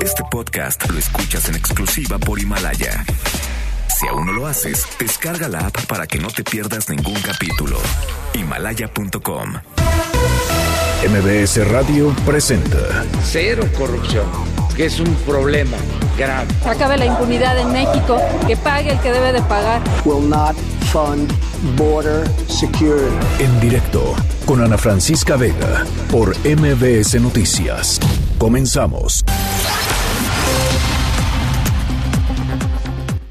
Este podcast lo escuchas en exclusiva por Himalaya. Si aún no lo haces, descarga la app para que no te pierdas ningún capítulo. Himalaya.com. MBS Radio presenta Cero corrupción, que es un problema grave. Acabe la impunidad en México, que pague el que debe de pagar. will not fund border security. en directo con Ana Francisca Vega por MBS Noticias. Comenzamos.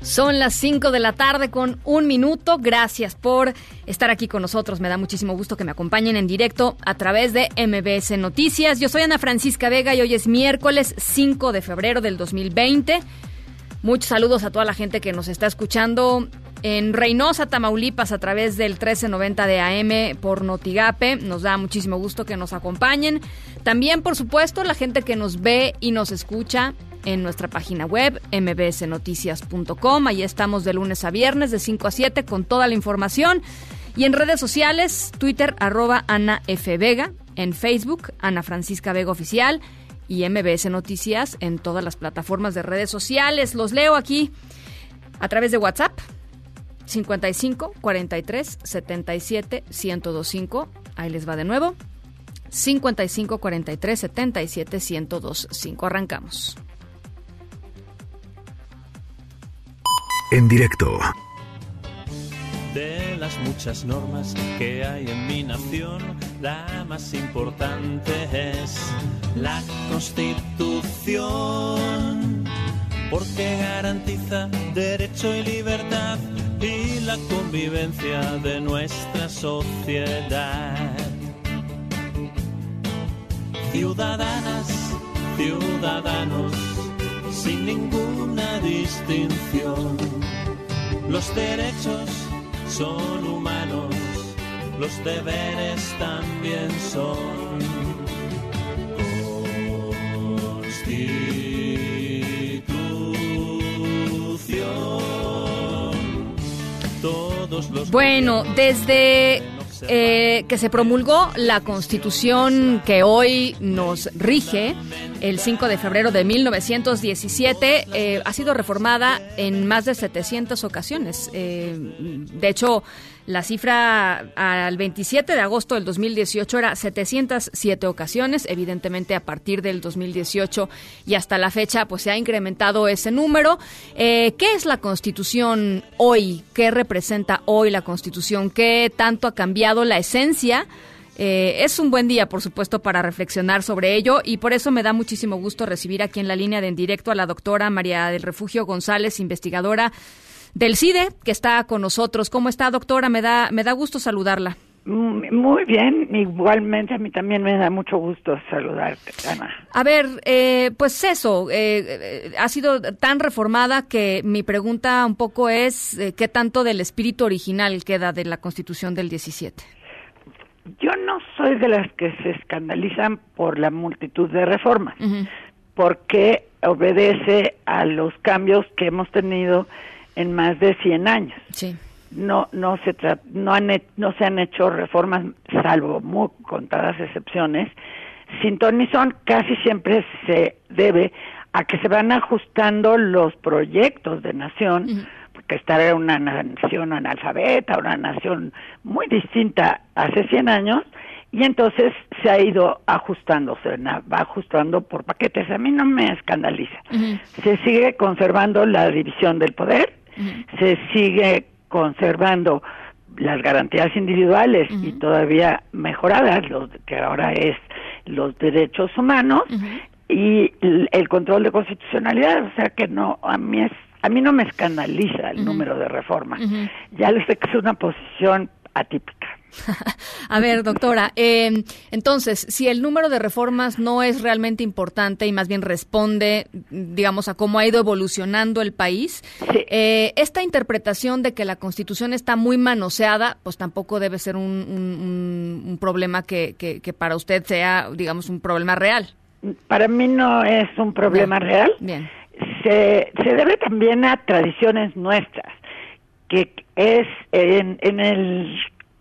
Son las 5 de la tarde con un minuto. Gracias por estar aquí con nosotros. Me da muchísimo gusto que me acompañen en directo a través de MBS Noticias. Yo soy Ana Francisca Vega y hoy es miércoles 5 de febrero del 2020. Muchos saludos a toda la gente que nos está escuchando en Reynosa, Tamaulipas, a través del 1390 de AM por Notigape. Nos da muchísimo gusto que nos acompañen. También, por supuesto, la gente que nos ve y nos escucha en nuestra página web mbsnoticias.com. Ahí estamos de lunes a viernes de 5 a 7 con toda la información. Y en redes sociales, Twitter arroba Ana F. Vega, en Facebook Ana Francisca Vega Oficial y MBS Noticias en todas las plataformas de redes sociales. Los leo aquí a través de WhatsApp 55 43 77 1025. Ahí les va de nuevo. 55 43 77 1025. Arrancamos. En directo De las muchas normas que hay en mi nación, la más importante es la Constitución, porque garantiza derecho y libertad y la convivencia de nuestra sociedad. Ciudadanas, ciudadanos, sin ninguna distinción. Los derechos son humanos, los deberes también son. Constitución. Bueno, desde eh, que se promulgó la constitución que hoy nos rige, el 5 de febrero de 1917, eh, ha sido reformada en más de 700 ocasiones. Eh, de hecho, la cifra al 27 de agosto del 2018 era 707 ocasiones. Evidentemente, a partir del 2018 y hasta la fecha, pues se ha incrementado ese número. Eh, ¿Qué es la Constitución hoy? ¿Qué representa hoy la Constitución? ¿Qué tanto ha cambiado la esencia? Eh, es un buen día, por supuesto, para reflexionar sobre ello y por eso me da muchísimo gusto recibir aquí en la línea de en directo a la doctora María del Refugio González, investigadora del CIDE, que está con nosotros. ¿Cómo está, doctora? Me da, me da gusto saludarla. Mm, Muy bien, igualmente a mí también me da mucho gusto saludarte, Ana. A ver, eh, pues eso, eh, ha sido tan reformada que mi pregunta un poco es, eh, ¿qué tanto del espíritu original queda de la Constitución del 17? Yo no soy de las que se escandalizan por la multitud de reformas, porque obedece a los cambios que hemos tenido en más de 100 años. Sí. No no se no han no se han hecho reformas salvo muy contadas excepciones. Sin ton ni son, casi siempre se debe a que se van ajustando los proyectos de nación, porque esta era una nación analfabeta, una nación muy distinta hace 100 años, y entonces se ha ido ajustando, se va ajustando por paquetes. A mí no me escandaliza. Se sigue conservando la división del poder, se sigue conservando las garantías individuales y todavía mejoradas, los que ahora es los derechos humanos y el, el control de constitucionalidad, o sea que no a mí es a mí no me escandaliza el número de reformas. Ya les sé que es una posición atípica. A ver, doctora, eh, entonces, si el número de reformas no es realmente importante y más bien responde, digamos, a cómo ha ido evolucionando el país, Sí. eh, esta interpretación de que la Constitución está muy manoseada, pues tampoco debe ser un, un- un- un problema que, que- que para usted sea, digamos, un problema real. Para mí no es un problema Bien. real. Bien. se, se debe también a tradiciones nuestras, que es en, en el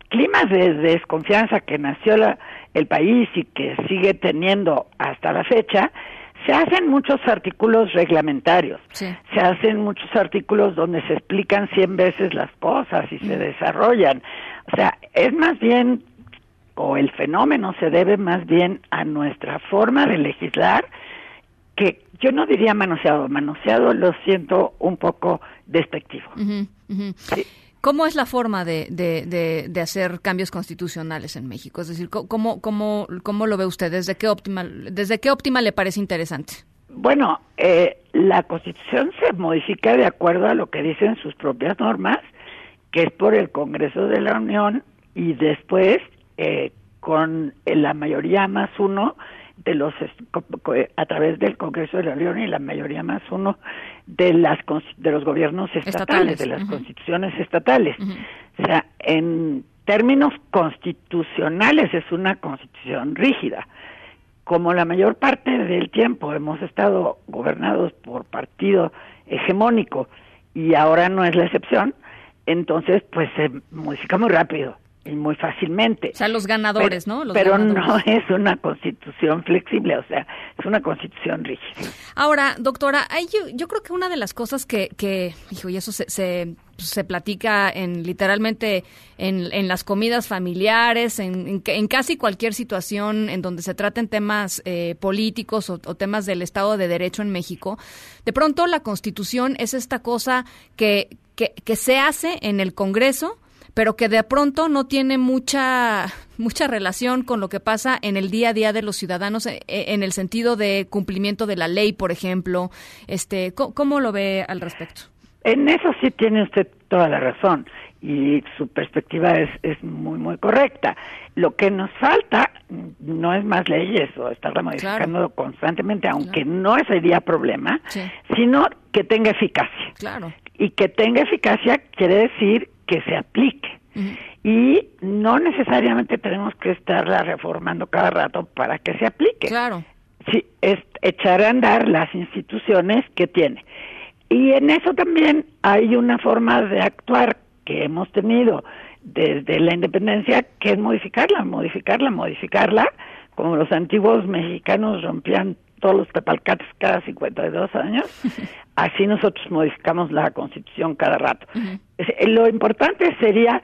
clima de desconfianza que nació la- el país y que sigue teniendo hasta la fecha, se hacen muchos artículos reglamentarios, Sí. se hacen muchos artículos donde se explican cien veces las cosas y se desarrollan. O sea, es más bien, o el fenómeno se debe más bien a nuestra forma de legislar, que yo no diría manoseado, manoseado lo siento un poco despectivo. Sí. ¿Cómo es la forma de, de, de, hacer cambios constitucionales en México? Es decir, ¿cómo, cómo, cómo lo ve usted? ¿Desde qué óptima, desde qué óptima le parece interesante? Bueno, eh, la Constitución se modifica de acuerdo a lo que dicen sus propias normas, que es por el Congreso de la Unión y después eh, con la mayoría más uno de los co- a través del Congreso de la Unión y la mayoría más uno de las de los gobiernos estatales, Estatales, de las constituciones estatales. O sea, en términos constitucionales es una constitución rígida. Como la mayor parte del tiempo hemos estado gobernados por partido hegemónico y ahora no es la excepción, entonces pues se modifica muy rápido muy fácilmente. O sea, los ganadores, pero, ¿no? Los pero no es una constitución flexible, o sea, es una constitución rígida. Ahora, doctora, hay yo, yo creo que una de las cosas que, que hijo, y eso se, se, se platica en literalmente en, en las comidas familiares, en, en, en casi cualquier situación en donde se traten temas eh, políticos o, o temas del Estado de Derecho en México, de pronto la Constitución es esta cosa que, que, que se hace en el Congreso, pero que de pronto no tiene mucha mucha relación con lo que pasa en el día a día de los ciudadanos eh, en el sentido de cumplimiento de la ley, por ejemplo. Este, ¿cómo, cómo lo ve al respecto? En eso sí tiene usted toda la razón y su perspectiva es, es muy, muy correcta. Lo que nos falta no es más leyes o estarla modificando constantemente, aunque no sería problema, Sí. sino que tenga eficacia. Claro. Y que tenga eficacia quiere decir que se aplique. Y no necesariamente tenemos que estarla reformando cada rato para que se aplique. Claro. Sí, es echar a andar las instituciones que tiene. Y en eso también hay una forma de actuar que hemos tenido desde la independencia, que es modificarla, modificarla, modificarla, como los antiguos mexicanos rompían todos los tepalcates cada 52 años, así nosotros modificamos la constitución cada rato. Es- Lo importante sería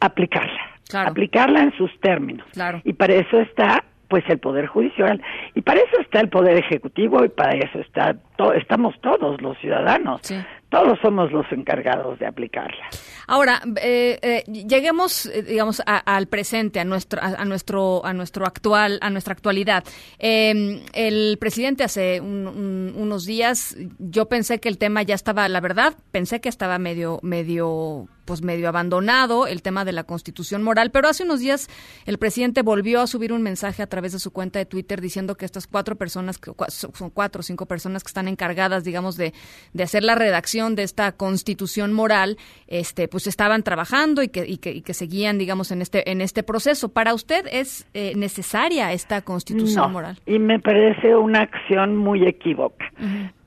aplicarla, Claro. aplicarla en sus términos. Claro. Y para eso está pues el poder judicial y para eso está el poder ejecutivo y para eso está to- estamos todos los ciudadanos. Sí. Todos somos los encargados de aplicarla. Ahora, eh, eh, lleguemos, eh, digamos, a- al presente, a nuestro, a, nuestro, a nuestro actual, a nuestra actualidad. Eh, el presidente hace un- un- unos días, yo pensé que el tema ya estaba, la verdad, pensé que estaba medio, medio, pues medio abandonado el tema de la Constitución moral, pero hace unos días el presidente volvió a subir un mensaje a través de su cuenta de Twitter diciendo que estas cuatro personas, son cuatro o cinco personas que están encargadas, digamos, de, de hacer la redacción de esta Constitución moral, este, pues estaban trabajando y que, y que, y que seguían, digamos, en este, en este proceso. ¿Para usted es eh, necesaria esta Constitución No, moral? y me parece una acción muy equívoca,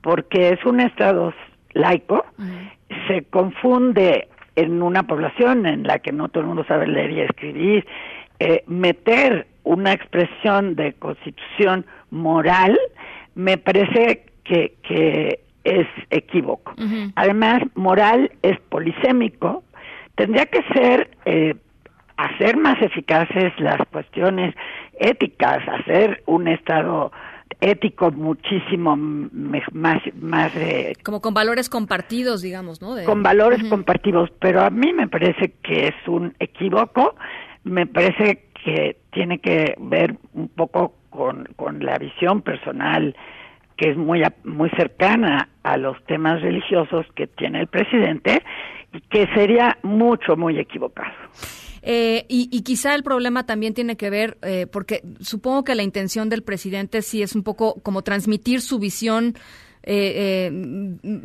porque es un Estado laico, se confunde en una población en la que no todo el mundo sabe leer y escribir, eh, meter una expresión de constitución moral, me parece que, que es equívoco. Además, moral es polisémico, tendría que ser eh, hacer más eficaces las cuestiones éticas, hacer un Estado ético muchísimo más, más eh, Como con valores compartidos, digamos, ¿no? De- con valores compartidos, pero a mí me parece que es un equívoco, me parece que tiene que ver un poco con, con la visión personal es muy muy cercana a los temas religiosos que tiene el presidente y que sería mucho muy equivocado. Eh, y, y quizá el problema también tiene que ver, eh, porque supongo que la intención del presidente sí es un poco como transmitir su visión eh, eh,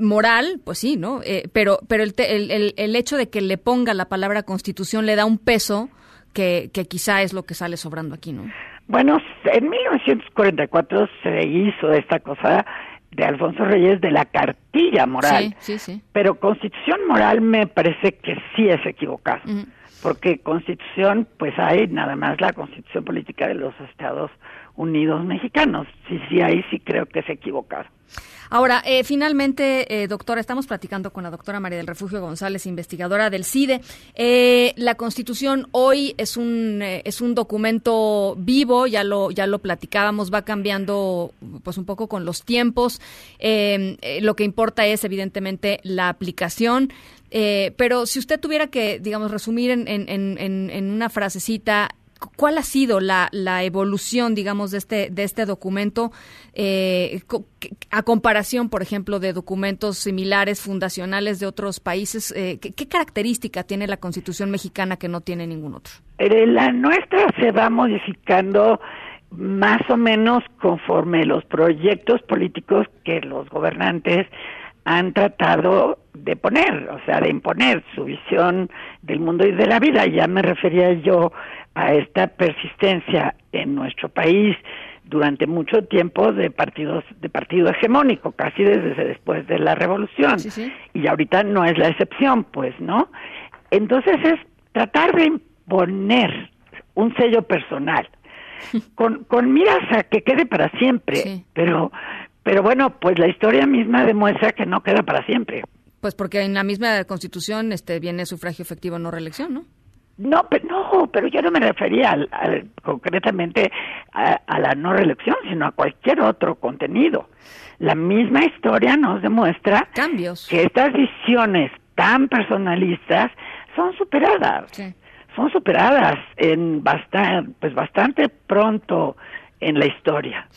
moral, pues sí, ¿no? Eh, pero pero el, te- el, el- el hecho de que le ponga la palabra constitución le da un peso que, que quizá es lo que sale sobrando aquí, ¿no? Bueno, en 1944 se hizo esta cosa de Alfonso Reyes de la cartilla moral. Sí, sí, sí. Pero constitución moral me parece que sí es equivocado, porque constitución, pues hay nada más la constitución política de los Estados Unidos Mexicanos. Sí, sí, ahí sí creo que se equivocaron. Ahora, eh, finalmente, eh, doctora, estamos platicando con la doctora María del Refugio González, investigadora del CIDE. Eh, la Constitución hoy es un eh, es un documento vivo, ya lo ya lo platicábamos, va cambiando pues un poco con los tiempos. Eh, lo que importa es evidentemente la aplicación. Pero si usted tuviera que, digamos, resumir en, en, en, en una frasecita ¿Cuál ha sido la, la, evolución, digamos, de este, de este documento eh, a comparación, por ejemplo, de documentos similares, fundacionales de otros países? Eh, ¿qué, ¿qué, característica tiene la Constitución mexicana que no tiene ningún otro? La nuestra se va modificando más o menos conforme los proyectos políticos que los gobernantes han tratado de poner, o sea, de imponer su visión del mundo y de la vida. Ya me refería yo a esta persistencia en nuestro país durante mucho tiempo de partidos de partido hegemónico, casi desde después de la revolución. Sí, sí. Y ahorita no es la excepción, pues, ¿no? Entonces es tratar de imponer un sello personal con, con miras a que quede para siempre, Sí. pero pero bueno, pues la historia misma demuestra que no queda para siempre. Pues porque en la misma Constitución este viene sufragio efectivo no reelección, ¿no? No, pero, no, pero yo no me refería al, al, concretamente a, a, la no reelección, sino a cualquier otro contenido. La misma historia nos demuestra Cambios. que estas visiones tan personalistas son superadas. Sí. Son superadas en bastante, pues bastante pronto en la historia.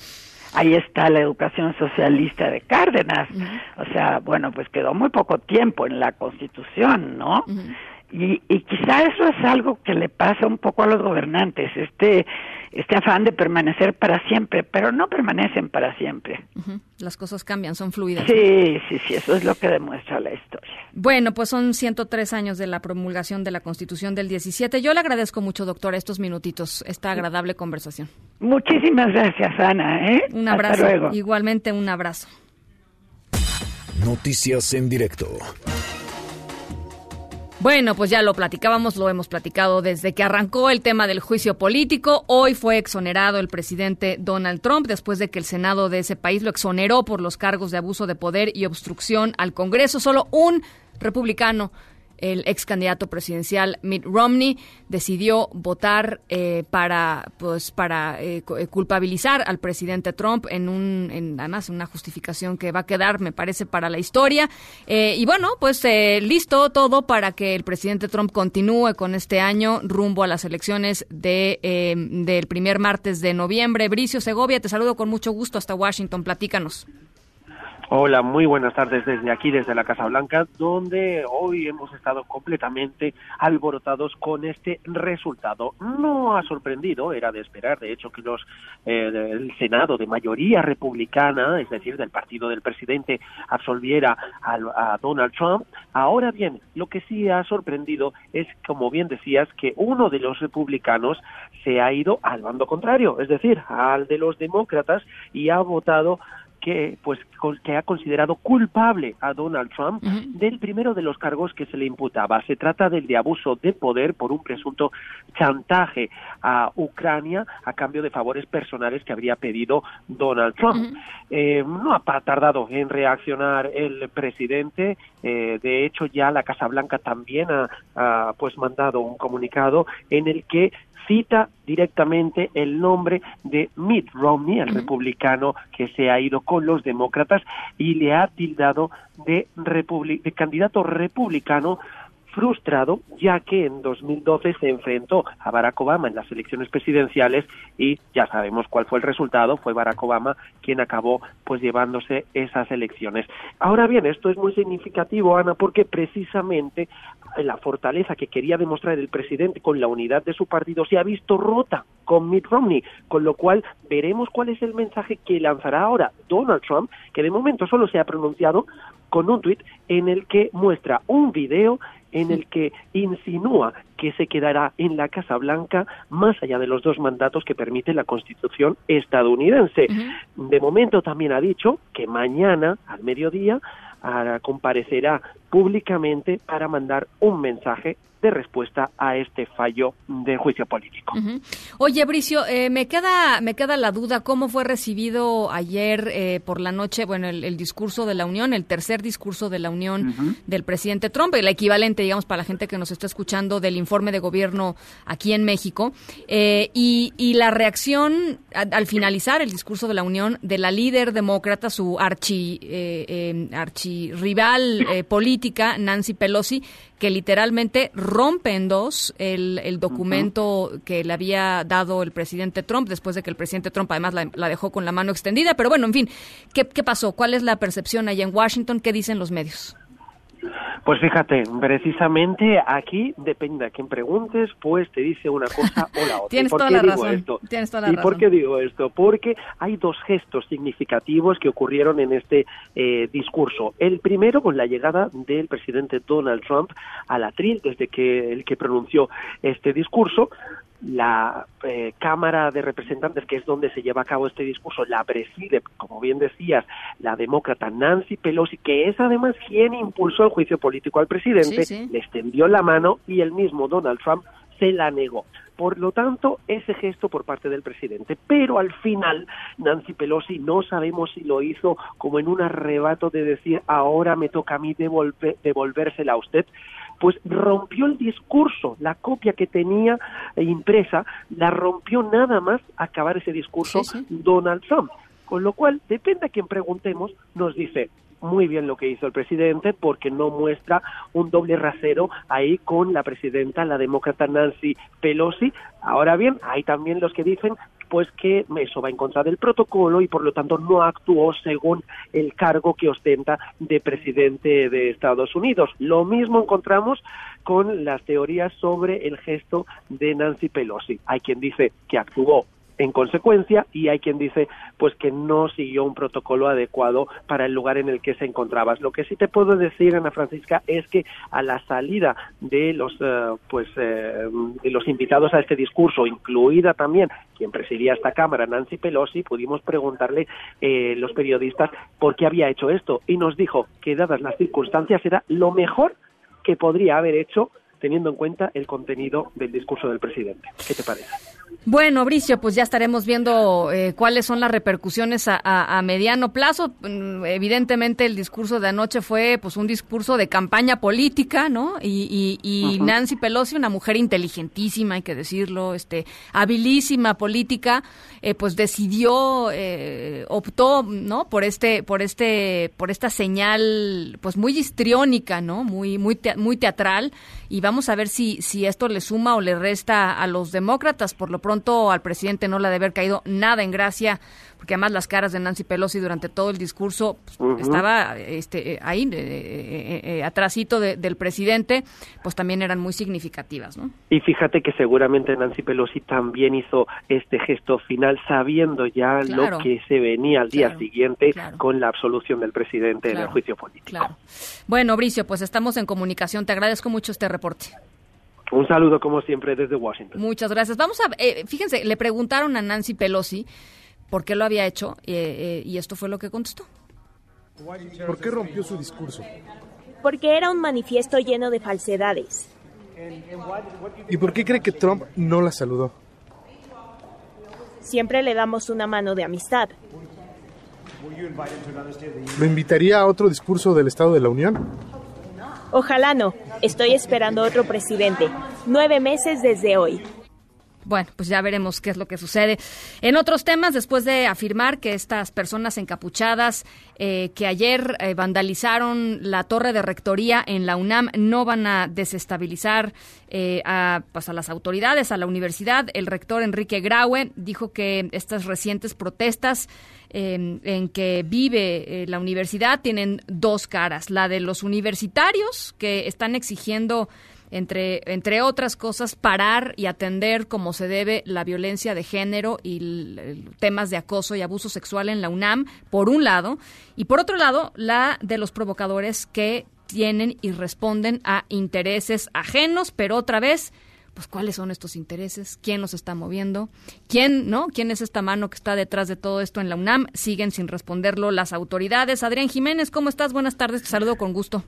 Ahí está la educación socialista de Cárdenas. Uh -huh. O sea, bueno, pues quedó muy poco tiempo en la Constitución, ¿no? Uh -huh. Y, y, quizá eso es algo que le pasa un poco a los gobernantes, este, este afán de permanecer para siempre, pero no permanecen para siempre. Uh -huh. Las cosas cambian, son fluidas. Sí, sí, sí, eso es lo que demuestra la historia. Bueno, pues son 103 años de la promulgación de la Constitución del 17. Yo le agradezco mucho, doctora, estos minutitos, esta agradable conversación. Muchísimas gracias, Ana. ¿eh? Un abrazo. Hasta luego. Igualmente, un abrazo. Noticias en directo. Bueno, pues ya lo platicábamos, lo hemos platicado desde que arrancó el tema del juicio político. Hoy fue exonerado el presidente Donald Trump después de que el Senado de ese país lo exoneró por los cargos de abuso de poder y obstrucción al Congreso. Solo un republicano el ex candidato presidencial Mitt Romney decidió votar eh, para pues para eh, culpabilizar al presidente Trump en un en además una justificación que va a quedar me parece para la historia. Eh, y bueno pues listo todo para que el presidente Trump continúe con este año rumbo a las elecciones de del primer martes de noviembre. Bricio Segovia te saludo con mucho gusto hasta Washington. Platícanos Hola, muy buenas tardes desde aquí, desde la Casa Blanca, donde hoy hemos estado completamente alborotados con este resultado. No ha sorprendido, era de esperar, de hecho, que los eh, el Senado de mayoría republicana, es decir, del partido del presidente, absolviera a, a Donald Trump. Ahora bien, lo que sí ha sorprendido es, como bien decías, que uno de los republicanos se ha ido al bando contrario, es decir, al de los demócratas y ha votado que pues que ha considerado culpable a Donald Trump uh -huh. del primero de los cargos que se le imputaba. Se trata del de abuso de poder por un presunto chantaje a Ucrania a cambio de favores personales que habría pedido Donald Trump. Uh -huh. eh, no ha tardado en reaccionar el presidente. Eh, de hecho, ya la Casa Blanca también ha, ha pues mandado un comunicado en el que cita directamente el nombre de Mitt Romney, el republicano que se ha ido con los demócratas y le ha tildado de, de candidato republicano frustrado, ya que en 2012 se enfrentó a Barack Obama en las elecciones presidenciales y ya sabemos cuál fue el resultado, fue Barack Obama quien acabó pues llevándose esas elecciones. Ahora bien, esto es muy significativo, Ana, porque precisamente la fortaleza que quería demostrar el presidente con la unidad de su partido se ha visto rota con Mitt Romney, con lo cual veremos cuál es el mensaje que lanzará ahora Donald Trump, que de momento solo se ha pronunciado con un tuit en el que muestra un video en el que insinúa que se quedará en la Casa Blanca más allá de los dos mandatos que permite la Constitución estadounidense. Uh -huh. De momento también ha dicho que mañana al mediodía comparecerá públicamente para mandar un mensaje de respuesta a este fallo del juicio político. Oye, Bricio, eh, me queda me queda la duda cómo fue recibido ayer eh, por la noche, bueno, el, discurso de la Unión, el tercer discurso de la Unión del presidente Trump, el equivalente, digamos, para la gente que nos está escuchando del informe de gobierno aquí en México, eh, y, y, la reacción al finalizar el discurso de la Unión de la líder demócrata, su archi archirrival política, Nancy Pelosi, que literalmente rompe en dos el, el documento que le había dado el presidente Trump, después de que el presidente Trump además la, dejó con la mano extendida. Pero bueno, en fin, ¿qué, ¿qué pasó? ¿Cuál es la percepción allá en Washington? ¿Qué dicen los medios? Pues fíjate, precisamente aquí depende a quién preguntes, pues te dice una cosa o la otra. Tienes, toda la razón. ¿Y por qué digo esto? Porque hay dos gestos significativos que ocurrieron en este eh, discurso. El primero con la llegada del presidente Donald Trump al atril desde que el que pronunció este discurso, la eh, Cámara de Representantes, que es donde se lleva a cabo este discurso, la preside, como bien decías, la demócrata Nancy Pelosi, que es además quien impulsó el juicio político al presidente, le extendió la mano y el mismo Donald Trump se la negó. Por lo tanto, ese gesto por parte del presidente. Pero al final, Nancy Pelosi no sabemos si lo hizo como en un arrebato de decir, ahora me toca a mí devolvérsela a usted, pues rompió el discurso, la copia que tenía impresa, la rompió nada más acabar ese discurso Donald Trump. Con lo cual, depende a quien preguntemos, nos dice, muy bien lo que hizo el presidente porque no muestra un doble rasero ahí con la presidenta, la demócrata Nancy Pelosi. Ahora bien, hay también los que dicen pues que eso va en contra del protocolo y por lo tanto no actuó según el cargo que ostenta de presidente de Estados Unidos. Lo mismo encontramos con las teorías sobre el gesto de Nancy Pelosi. Hay quien dice que actuó en consecuencia y hay quien dice pues que no siguió un protocolo adecuado para el lugar en el que se encontrabas. Lo que sí te puedo decir, Ana Francisca, es que a la salida de los eh, pues eh, de los invitados a este discurso, incluida también quien presidía esta cámara, Nancy Pelosi, pudimos preguntarle eh, los periodistas por qué había hecho esto y nos dijo que dadas las circunstancias era lo mejor que podría haber hecho teniendo en cuenta el contenido del discurso del presidente. ¿Qué te parece? Bueno, Bricio, pues ya estaremos viendo eh, cuáles son las repercusiones a, mediano plazo. Mm, evidentemente el discurso de anoche fue pues un discurso de campaña política, ¿no? Y, Nancy Pelosi, una mujer inteligentísima, hay que decirlo, este, habilísima política, eh, pues decidió, eh, optó, ¿no? Por este, por este, por esta señal, pues muy histriónica, ¿no? Muy, muy, muy teatral. Y vamos a ver si, si esto le suma o le resta a los demócratas. Por lo pronto al presidente no le ha de haber caído nada en gracia, porque además las caras de Nancy Pelosi durante todo el discurso pues, estaba este, ahí, eh, eh, eh, atrásito del presidente, pues también eran muy significativas. ¿no? Y fíjate que seguramente Nancy Pelosi también hizo este gesto final sabiendo ya lo que se venía al día siguiente con la absolución del presidente en el juicio político. Bueno, Bricio, pues estamos en comunicación. Te agradezco mucho este reporte. Un saludo como siempre desde Washington. Muchas gracias. Vamos a, eh, fíjense, le preguntaron a Nancy Pelosi por qué lo había hecho eh, eh, y esto fue lo que contestó. ¿Por qué rompió su discurso? Porque era un manifiesto lleno de falsedades. ¿Y por qué cree que Trump no la saludó? Siempre le damos una mano de amistad. ¿Lo invitaría a otro discurso del Estado de la Unión? Ojalá no. Estoy esperando otro presidente. Nueve meses desde hoy. Bueno, pues ya veremos qué es lo que sucede. En otros temas, después de afirmar que estas personas encapuchadas eh, que ayer eh, vandalizaron la torre de rectoría en la UNAM no van a desestabilizar eh, a, pues a las autoridades, a la universidad, el rector Enrique Graue dijo que estas recientes protestas en que vive la universidad tienen dos caras, la de los universitarios que están exigiendo entre, entre otras cosas, parar y atender como se debe la violencia de género y temas de acoso y abuso sexual en la UNAM, por un lado, y por otro lado, la de los provocadores que tienen y responden a intereses ajenos, pero otra vez, pues cuáles son estos intereses, quién los está moviendo, quién, ¿no? ¿Quién es esta mano que está detrás de todo esto en la UNAM? Siguen sin responderlo las autoridades. Adrián Jiménez, ¿cómo estás? Buenas tardes, te saludo con gusto.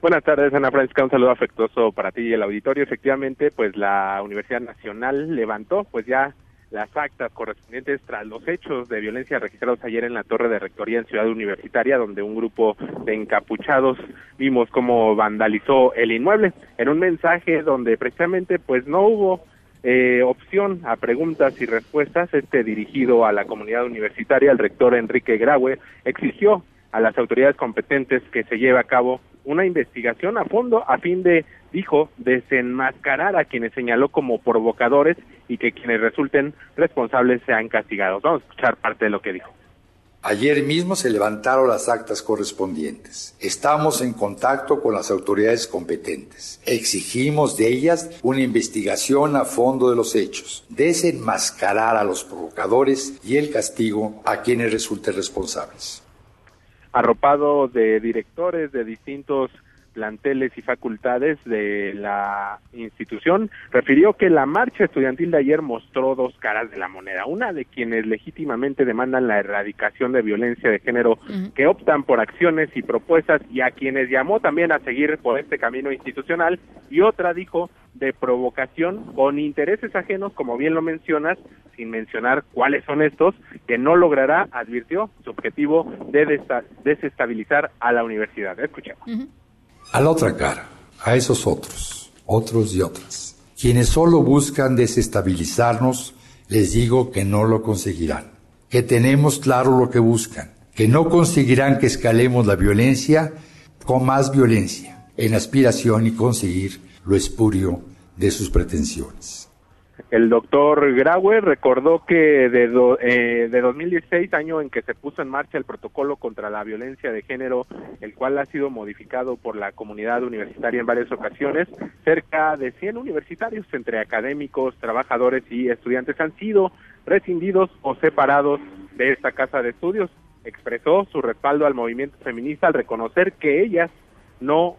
Buenas tardes, Ana Francisca. Un saludo afectuoso para ti y el auditorio. Efectivamente, pues la Universidad Nacional levantó, pues ya las actas correspondientes tras los hechos de violencia registrados ayer en la torre de rectoría en Ciudad Universitaria, donde un grupo de encapuchados vimos cómo vandalizó el inmueble. En un mensaje donde precisamente pues no hubo eh, opción a preguntas y respuestas, este dirigido a la comunidad universitaria, el rector Enrique Graue exigió a las autoridades competentes que se lleve a cabo una investigación a fondo a fin de, dijo, desenmascarar a quienes señaló como provocadores y que quienes resulten responsables sean castigados. Vamos a escuchar parte de lo que dijo. Ayer mismo se levantaron las actas correspondientes. Estamos en contacto con las autoridades competentes. Exigimos de ellas una investigación a fondo de los hechos, desenmascarar a los provocadores y el castigo a quienes resulten responsables arropado de directores de distintos planteles y facultades de la institución, refirió que la marcha estudiantil de ayer mostró dos caras de la moneda, una de quienes legítimamente demandan la erradicación de violencia de género, que optan por acciones y propuestas y a quienes llamó también a seguir por este camino institucional, y otra dijo de provocación con intereses ajenos, como bien lo mencionas, sin mencionar cuáles son estos, que no logrará, advirtió, su objetivo de desestabilizar a la universidad. Escuchemos. A la otra cara, a esos otros, otros y otras, quienes solo buscan desestabilizarnos, les digo que no lo conseguirán, que tenemos claro lo que buscan, que no conseguirán que escalemos la violencia con más violencia, en aspiración y conseguir lo espurio de sus pretensiones. El doctor Graue recordó que de, eh, de 2016, año en que se puso en marcha el protocolo contra la violencia de género, el cual ha sido modificado por la comunidad universitaria en varias ocasiones, cerca de 100 universitarios entre académicos, trabajadores y estudiantes han sido rescindidos o separados de esta casa de estudios. Expresó su respaldo al movimiento feminista al reconocer que ellas no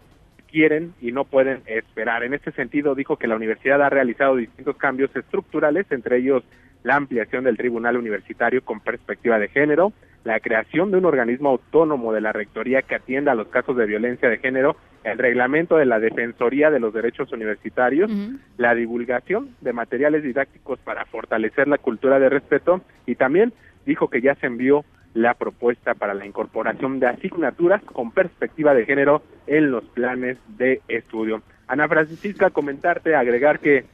quieren y no pueden esperar. En este sentido, dijo que la universidad ha realizado distintos cambios estructurales, entre ellos la ampliación del tribunal universitario con perspectiva de género, la creación de un organismo autónomo de la rectoría que atienda a los casos de violencia de género, el reglamento de la Defensoría de los Derechos Universitarios, la divulgación de materiales didácticos para fortalecer la cultura de respeto y también dijo que ya se envió la propuesta para la incorporación de asignaturas con perspectiva de género en los planes de estudio. Ana Francisca, comentarte, agregar que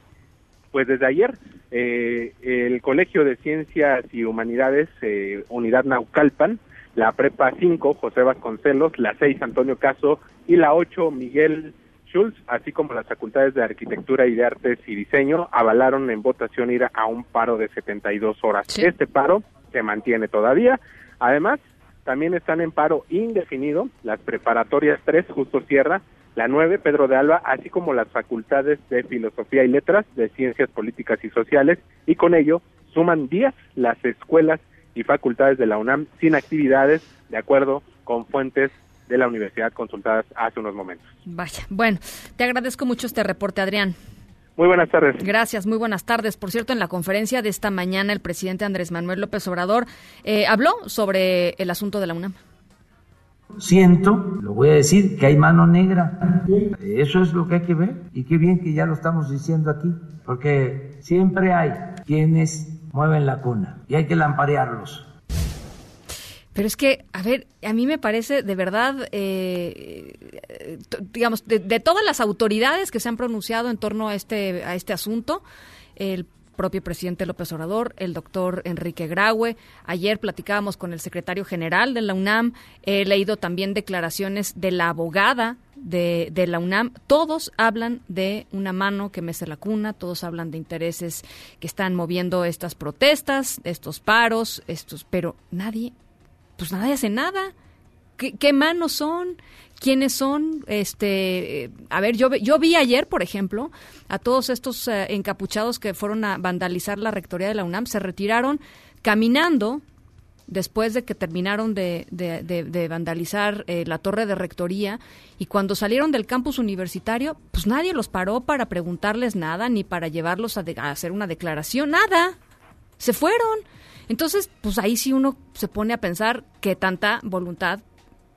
pues desde ayer eh, el Colegio de Ciencias y Humanidades, eh, Unidad Naucalpan, la Prepa 5, José Vasconcelos, la 6, Antonio Caso y la 8, Miguel Schulz, así como las facultades de Arquitectura y de Artes y Diseño, avalaron en votación ir a un paro de 72 horas. Este paro se mantiene todavía Además, también están en paro indefinido las preparatorias 3, Justo Sierra, la 9, Pedro de Alba, así como las facultades de Filosofía y Letras, de Ciencias Políticas y Sociales, y con ello suman 10 las escuelas y facultades de la UNAM sin actividades, de acuerdo con fuentes de la universidad consultadas hace unos momentos. Vaya, bueno, te agradezco mucho este reporte, Adrián. Muy buenas tardes. Gracias, muy buenas tardes. Por cierto, en la conferencia de esta mañana, el presidente Andrés Manuel López Obrador eh, habló sobre el asunto de la UNAM. Siento, lo voy a decir, que hay mano negra. Eso es lo que hay que ver. Y qué bien que ya lo estamos diciendo aquí, porque siempre hay quienes mueven la cuna y hay que lamparearlos. Pero es que, a ver, a mí me parece de verdad, eh, digamos, de, todas las autoridades que se han pronunciado en torno a este, a este asunto, el propio presidente López Obrador, el doctor Enrique Graue. Ayer platicábamos con el secretario general de la UNAM. He leído también declaraciones de la abogada de, de, la UNAM. Todos hablan de una mano que mece la cuna, todos hablan de intereses que están moviendo estas protestas, estos paros, estos, pero nadie pues nadie hace nada. ¿Qué, manos son? ¿Quiénes son? Este, eh, a ver, yo, yo vi ayer, por ejemplo, a todos estos eh, encapuchados que fueron a vandalizar la rectoría de la UNAM, se retiraron caminando después de que terminaron de, de, vandalizar eh, la torre de rectoría y cuando salieron del campus universitario, pues nadie los paró para preguntarles nada ni para llevarlos a, a hacer una declaración, nada. Se fueron. Entonces, pues ahí sí uno se pone a pensar qué tanta voluntad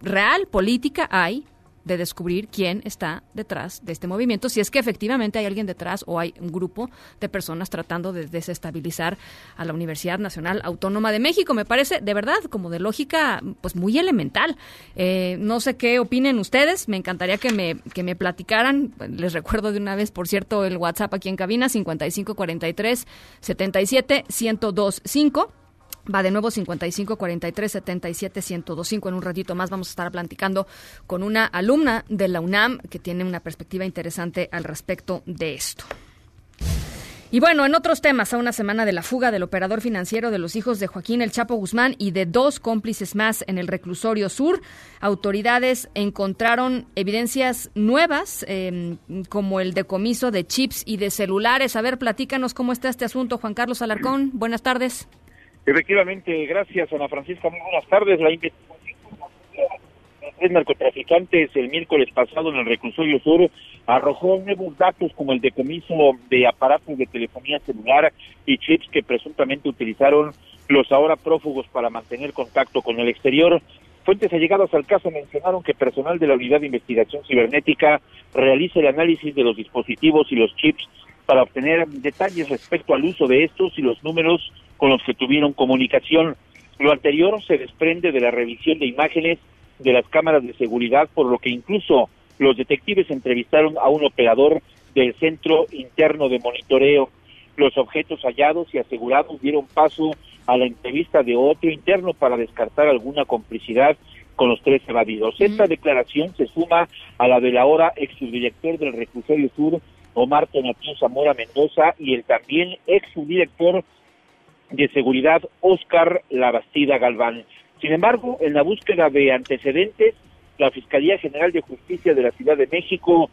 real, política hay de descubrir quién está detrás de este movimiento, si es que efectivamente hay alguien detrás o hay un grupo de personas tratando de desestabilizar a la Universidad Nacional Autónoma de México. Me parece, de verdad, como de lógica, pues muy elemental. Eh, no sé qué opinen ustedes, me encantaría que me, que me platicaran. Les recuerdo de una vez, por cierto, el WhatsApp aquí en cabina, 5543 77 1025. Va de nuevo 55 43 77 1025. En un ratito más vamos a estar platicando con una alumna de la UNAM que tiene una perspectiva interesante al respecto de esto. Y bueno, en otros temas, a una semana de la fuga del operador financiero de los hijos de Joaquín El Chapo Guzmán y de dos cómplices más en el reclusorio sur, autoridades encontraron evidencias nuevas, eh, como el decomiso de chips y de celulares. A ver, platícanos cómo está este asunto, Juan Carlos Alarcón. Buenas tardes. Efectivamente, gracias Ana Francisca, muy buenas tardes. La investigación de tres narcotraficantes el miércoles pasado en el reclusorio sur arrojó nuevos datos como el decomiso de aparatos de telefonía celular y chips que presuntamente utilizaron los ahora prófugos para mantener contacto con el exterior. Fuentes allegadas al caso mencionaron que personal de la Unidad de Investigación Cibernética realiza el análisis de los dispositivos y los chips para obtener detalles respecto al uso de estos y los números con los que tuvieron comunicación. Lo anterior se desprende de la revisión de imágenes de las cámaras de seguridad, por lo que incluso los detectives entrevistaron a un operador del centro interno de monitoreo. Los objetos hallados y asegurados dieron paso a la entrevista de otro interno para descartar alguna complicidad con los tres evadidos. Esta declaración se suma a la del ahora ex subdirector del reclusorio sur, Omar Tonatiu Zamora Mendoza, y el también ex subdirector de Seguridad Oscar Labastida Galván. Sin embargo, en la búsqueda de antecedentes, la Fiscalía General de Justicia de la Ciudad de México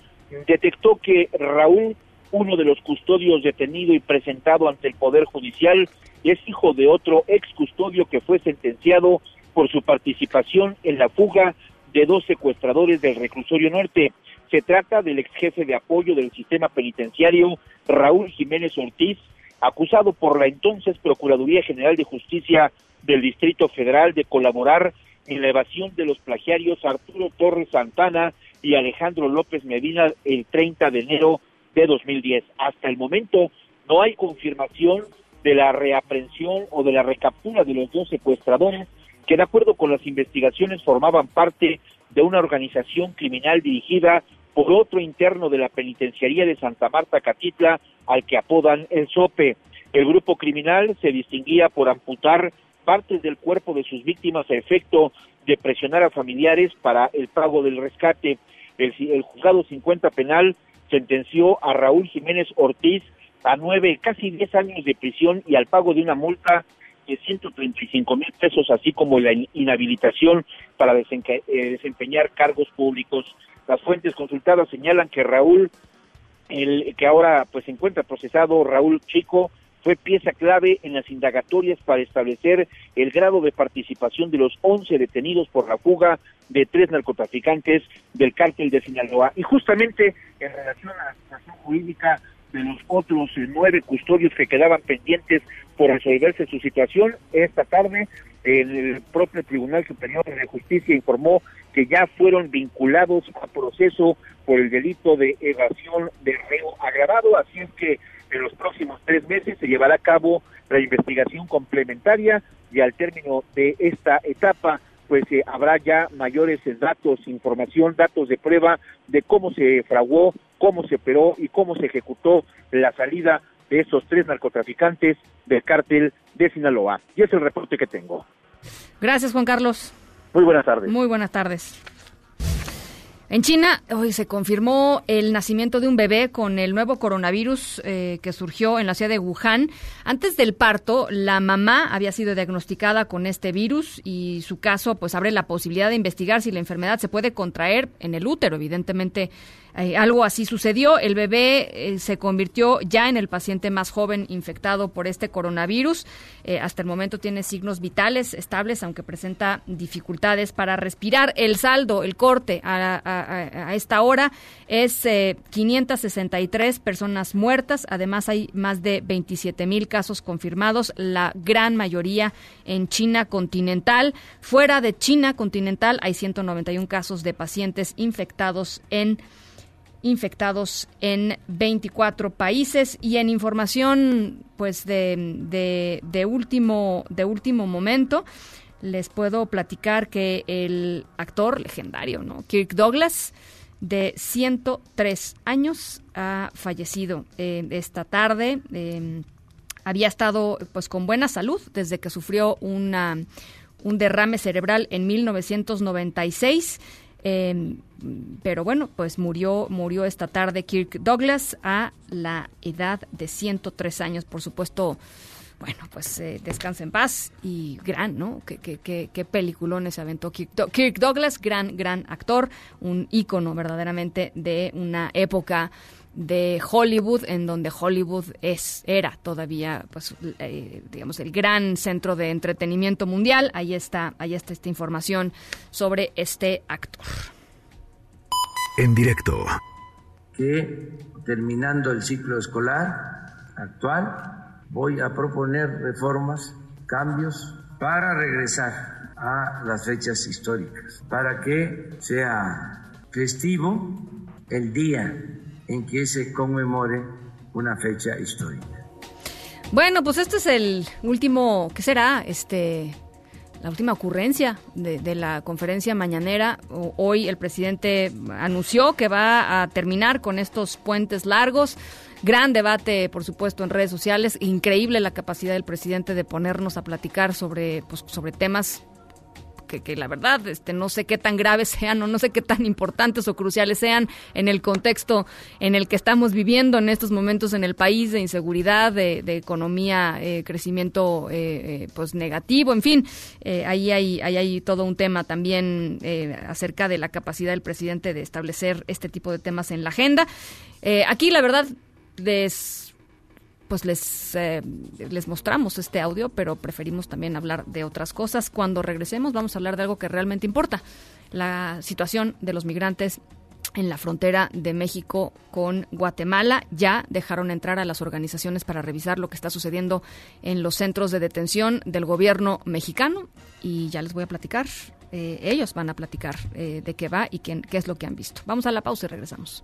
detectó que Raúl, uno de los custodios detenido y presentado ante el Poder Judicial, es hijo de otro ex custodio que fue sentenciado por su participación en la fuga de dos secuestradores del reclusorio norte. Se trata del ex jefe de apoyo del sistema penitenciario, Raúl Jiménez Ortiz, acusado por la entonces Procuraduría General de Justicia del Distrito Federal de colaborar en la evasión de los plagiarios Arturo Torres Santana y Alejandro López Medina el 30 de enero de 2010. Hasta el momento no hay confirmación de la reaprensión o de la recaptura de los dos secuestradores que de acuerdo con las investigaciones formaban parte de una organización criminal dirigida por otro interno de la penitenciaría de Santa Marta Catitla al que apodan el SOPE. El grupo criminal se distinguía por amputar partes del cuerpo de sus víctimas a efecto de presionar a familiares para el pago del rescate. El, juzgado 50 penal sentenció a Raúl Jiménez Ortiz a nueve, casi diez años de prisión y al pago de una multa de 135 mil pesos, así como la inhabilitación para eh, desempeñar cargos públicos. Las fuentes consultadas señalan que Raúl el que ahora pues se encuentra procesado Raúl Chico fue pieza clave en las indagatorias para establecer el grado de participación de los 11 detenidos por la fuga de tres narcotraficantes del cártel de Sinaloa. Y justamente en relación a la situación jurídica de los otros nueve custodios que quedaban pendientes por resolverse su situación, esta tarde el propio Tribunal Superior de Justicia informó que ya fueron vinculados a proceso por el delito de evasión de reo agravado, así es que en los próximos tres meses se llevará a cabo la investigación complementaria y al término de esta etapa pues eh, habrá ya mayores datos, información, datos de prueba de cómo se fraguó, cómo se operó y cómo se ejecutó la salida de esos tres narcotraficantes del cártel de Sinaloa. Y es el reporte que tengo. Gracias, Juan Carlos. Muy buenas tardes. Muy buenas tardes. En China hoy se confirmó el nacimiento de un bebé con el nuevo coronavirus eh, que surgió en la ciudad de Wuhan. Antes del parto, la mamá había sido diagnosticada con este virus y su caso pues abre la posibilidad de investigar si la enfermedad se puede contraer en el útero. Evidentemente eh, algo así sucedió. El bebé eh, se convirtió ya en el paciente más joven infectado por este coronavirus. Eh, hasta el momento tiene signos vitales estables, aunque presenta dificultades para respirar. El saldo, el corte a, esta hora es 563 personas muertas. Además, hay más de 27 mil casos confirmados, la gran mayoría en China continental. Fuera de China continental hay 191 casos de pacientes infectados en infectados en 24 países. Y en información pues de, de, último de último momento les puedo platicar que el actor legendario no Kirk Douglas de 103 años ha fallecido eh, esta tarde. Em, había estado pues con buena salud desde que sufrió una un derrame cerebral en 1996 eh, pero bueno, pues murió, murió esta tarde Kirk Douglas a la edad de 103 años. Por supuesto, bueno, pues eh, descansa en paz y gran, ¿no? Qué, qué, qué, qué peliculones aventó Kirk, Kirk, Douglas, gran, gran actor, un ícono verdaderamente de una época de Hollywood, en donde Hollywood es, era todavía, pues, eh, digamos, el gran centro de entretenimiento mundial. Ahí está, ahí está esta información sobre este actor. En directo. Que terminando el ciclo escolar actual, voy a proponer reformas, cambios para regresar a las fechas históricas, para que sea festivo el día en que se conmemore una fecha histórica. Bueno, pues este es el último, ¿qué será? Este, la última ocurrencia de, la conferencia mañanera. Hoy el presidente anunció que va a terminar con estos puentes largos. Gran debate, por supuesto, en redes sociales. Increíble la capacidad del presidente de ponernos a platicar sobre, pues, sobre temas que, la verdad este, no sé qué tan graves sean o no sé qué tan importantes o cruciales sean en el contexto en el que estamos viviendo en estos momentos en el país de inseguridad, de, economía, eh, crecimiento eh, eh, pues negativo, en fin, ahí, hay, ahí hay todo un tema también acerca de la capacidad del presidente de establecer este tipo de temas en la agenda. aquí la verdad les pues les, eh, les mostramos este audio, pero preferimos también hablar de otras cosas. Cuando regresemos vamos a hablar de algo que realmente importa, la situación de los migrantes en la frontera de México con Guatemala. Ya dejaron entrar a las organizaciones para revisar lo que está sucediendo en los centros de detención del gobierno mexicano y ya les voy a platicar. Eh, ellos van a platicar eh, de qué va y qué, qué es lo que han visto. Vamos a la pausa y regresamos.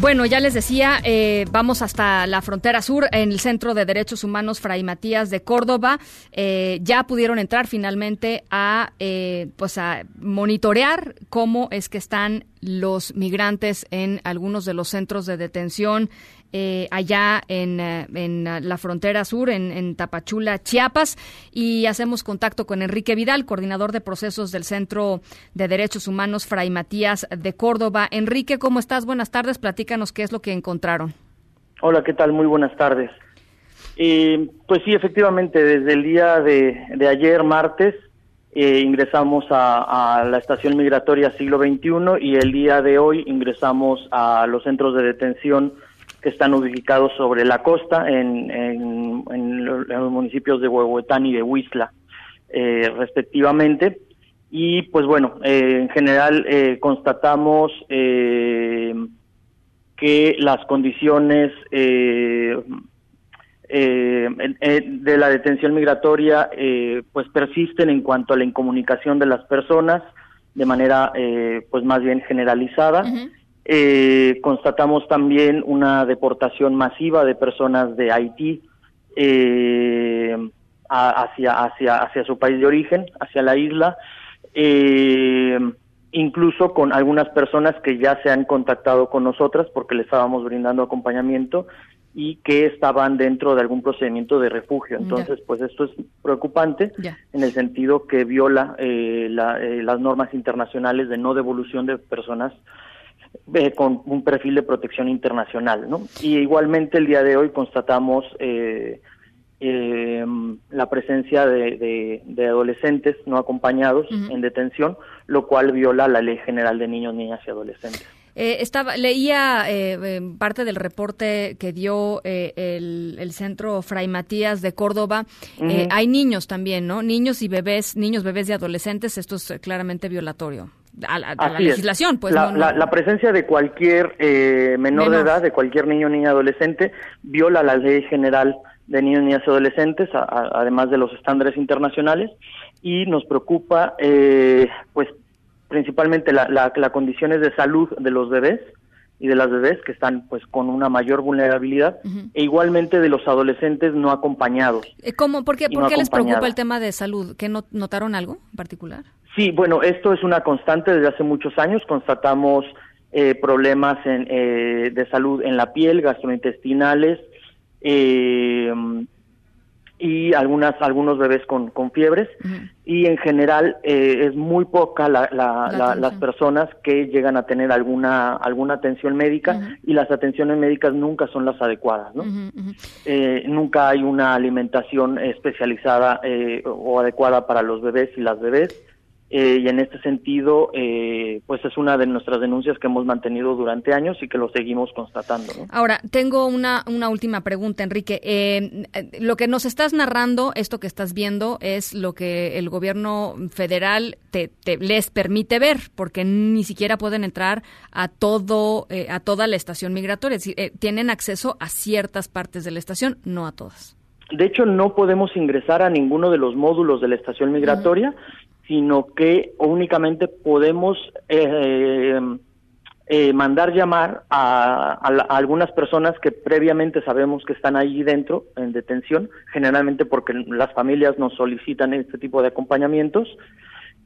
Bueno, ya les decía, eh, vamos hasta la frontera sur, en el Centro de Derechos Humanos Fray Matías de Córdoba. Eh, ya pudieron entrar finalmente a, eh, pues a monitorear cómo es que están los migrantes en algunos de los centros de detención eh, allá en, eh, en, la frontera sur, en, en, Tapachula, Chiapas, y hacemos contacto con Enrique Vidal, coordinador de procesos del Centro de Derechos Humanos Fray Matías de Córdoba. Enrique, ¿cómo estás? Buenas tardes, platícanos qué es lo que encontraron. Hola, ¿qué tal? Muy buenas tardes. Eh, pues sí, efectivamente, desde el día de, de ayer, martes, eh, ingresamos a, a, la estación migratoria siglo XXI y el día de hoy ingresamos a los centros de detención que están ubicados sobre la costa en, los municipios de Huehuetán y de Huizla, eh, respectivamente. Y pues bueno, eh, en general eh, constatamos que las condiciones de la detención migratoria pues persisten en cuanto a la incomunicación de las personas de manera pues más bien generalizada. Eh, constatamos también una deportación masiva de personas de Haití eh, hacia, hacia, hacia su país de origen, hacia la isla, eh, incluso con algunas personas que ya se han contactado con nosotras porque le estábamos brindando acompañamiento y que estaban dentro de algún procedimiento de refugio. Entonces, pues esto es preocupante en el sentido que viola eh, eh, las normas internacionales de no devolución de personas eh, con un perfil de protección internacional. ¿no? Y igualmente el día de hoy constatamos la presencia de, adolescentes no acompapañados en detención, lo cual viola la Ley General de Niños, Niñas y Adolescentes. Eh, estaba, leía eh, parte del reporte que dio eh, el, Centro Fray Matías de Córdoba. hay niños también, ¿no? Niños y bebés, niños, bebés y adolescentes. Esto es claramente violatorio a la, legislación. Pues, la, la, presencia de cualquier menor, de edad, de cualquier niño, niña, adolescente, viola la ley general de niños, niñas y adolescentes, además de los estándares internacionales, y nos preocupa, pues, principalmente las la, condiciones de salud de los bebés y de las bebés que están pues con una mayor vulnerabilidad e igualmente de los adolescentes no acompañados. Eh, ¿Cómo? ¿Por qué, ¿por qué les preocupa el tema de salud? ¿Qué notaron algo en particular? Sí, bueno, esto es una constante desde hace muchos años. Constatamos eh, problemas en, eh, de salud en la piel, gastrointestinales, eh, y algunas algunos bebés con, con fiebres. Y en general eh, es muy poca la, las personas que llegan a tener alguna alguna atención médica y las atenciones médicas nunca son las adecuadas ¿no? Eh, nunca hay una alimentación especializada eh, o adecuada para los bebés y las bebés eh, y en este sentido, eh, pues es una de nuestras denuncias que hemos mantenido durante años y que lo seguimos constatando. Ahora, tengo una, una última pregunta, Enrique. Eh, lo que nos estás narrando, esto que estás viendo, es lo que el gobierno federal te, les permite ver, porque ni siquiera pueden entrar a todo a toda la estación migratoria. tienen acceso a ciertas partes de la estación, no a todas. De hecho, no podemos ingresar a ninguno de los módulos de la estación migratoria sino que únicamente podemos eh, eh, mandar llamar a, algunas personas que previamente sabemos que están ahí dentro en detención, generalmente porque las familias nos solicitan este tipo de acompañamientos.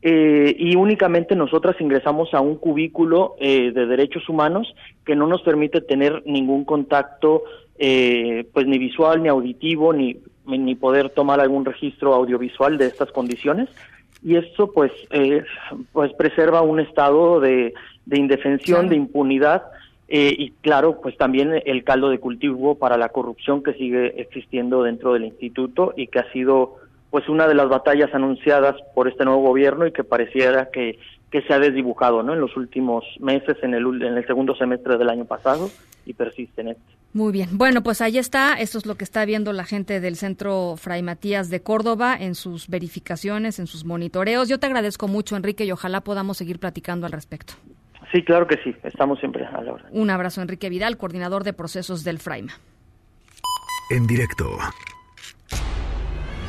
Eh, y únicamente nosotras ingresamos a un cubículo de derechos humanos que no nos permite tener ningún contacto, pues ni visual ni auditivo, ni, ni poder tomar algún registro audiovisual de estas condiciones y esto pues eh, pues preserva un estado de, de indefensión, de impunidad eh, y claro pues también el caldo de cultivo para la corrupción que sigue existiendo dentro del instituto y que ha sido pues una de las batallas anunciadas por este nuevo gobierno y que pareciera que, que se ha desdibujado ¿no? en los últimos meses, en el, en el segundo semestre del año pasado y persiste en este. Muy bien. Bueno, pues ahí está. Esto es lo que está viendo la gente del Centro Fray Matías de Córdoba en sus verificaciones, en sus monitoreos. Yo te agradezco mucho, Enrique, y ojalá podamos seguir platicando al respecto. Sí, claro que sí. Estamos siempre a la hora. Un abrazo, Enrique Vidal, coordinador de procesos del Fraima. En directo.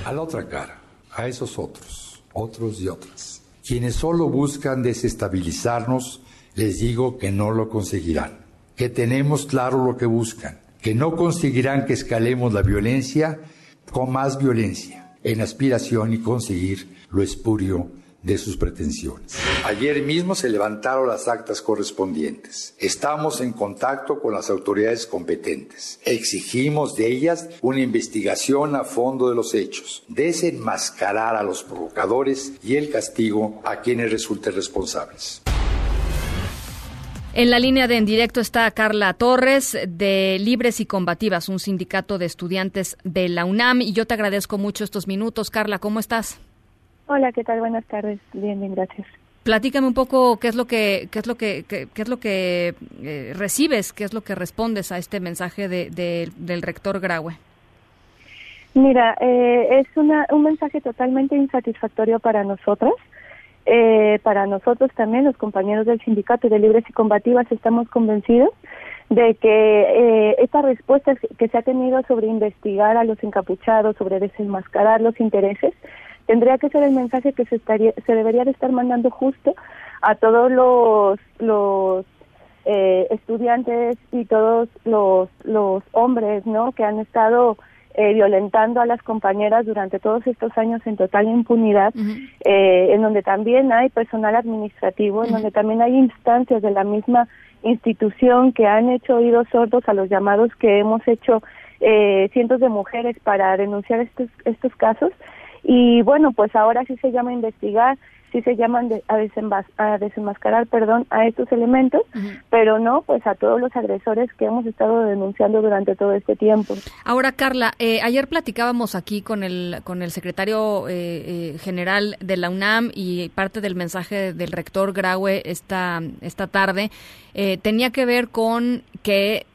A la otra cara, a esos otros, otros y otras. Quienes solo buscan desestabilizarnos, les digo que no lo conseguirán que tenemos claro lo que buscan, que no conseguirán que escalemos la violencia con más violencia, en aspiración y conseguir lo espurio de sus pretensiones. Ayer mismo se levantaron las actas correspondientes. Estamos en contacto con las autoridades competentes. Exigimos de ellas una investigación a fondo de los hechos, desenmascarar a los provocadores y el castigo a quienes resulten responsables. En la línea de en directo está Carla Torres de Libres y Combativas, un sindicato de estudiantes de la UNAM. Y yo te agradezco mucho estos minutos. Carla, ¿cómo estás? Hola, ¿qué tal? Buenas tardes. Bien, bien, gracias. Platícame un poco qué es lo que qué es lo que qué, es lo que eh, recibes, qué es lo que respondes a este mensaje de, del rector Graue. Mira, eh, es una, un mensaje totalmente insatisfactorio para nosotras eh, para nosotros también, los compañeros del Sindicato de Libres y Combativas, estamos convencidos de que eh, esta respuesta que se ha tenido sobre investigar a los encapuchados, sobre desenmascarar los intereses, tendría que ser el mensaje que se, estaría, se debería de estar mandando justo a todos los, los eh, estudiantes y todos los, los hombres ¿no? que han estado eh, violentando a las compañeras durante todos estos años en total impunidad, eh, en donde también hay personal administrativo, en donde también hay instancias de la misma institución que han hecho oídos sordos a los llamados que hemos hecho eh, cientos de mujeres para denunciar estos, estos casos. Y bueno, pues ahora sí se llama a investigar, sí se llaman a, a, desenmascarar perdón, a estos elementos, pero no pues a todos los agresores que hemos estado denunciando durante todo este tiempo. Ahora, Carla, eh, ayer platicábamos aquí con el, con el secretario eh, eh, general de la UNAM y parte del mensaje del rector Graue esta, esta tarde. tenía que ver con que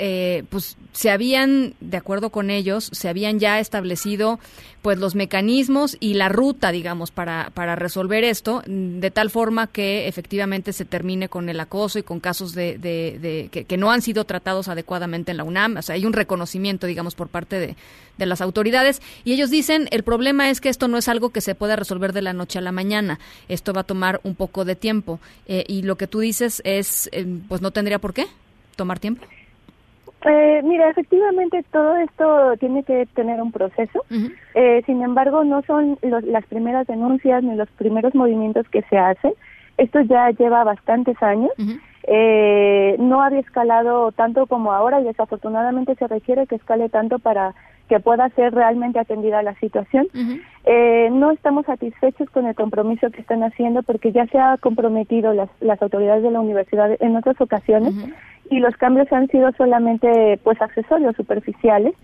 pues se habían, de acuerdo con ellos, se habían ya establecido pues los mecanismos y la ruta, digamos, para, para resolver esto, de tal forma que efectivamente se termine con el acoso y con casos de, de, que, no han sido tratados adecuadamente en la UNAM. O sea, hay un reconocimiento, digamos, por parte de, de las autoridades. Y ellos dicen, el problema es que esto no es algo que se pueda resolver de la noche a la mañana. Esto va a tomar un poco de tiempo. Eh, y lo que tú dices es, eh, pues no tendría por qué tomar tiempo. Eh, mira, efectivamente todo esto tiene que tener un proceso. eh, sin embargo, no son los, las primeras denuncias ni los primeros movimientos que se hacen. Esto ya lleva bastantes años. eh, no había escalado tanto como ahora y desafortunadamente se requiere que escale tanto para que pueda ser realmente atendida la situación. eh, no estamos satisfechos con el compromiso que están haciendo porque ya se ha comprometido las, las autoridades de la universidad en otras ocasiones y los cambios han sido solamente pues accesorios superficiales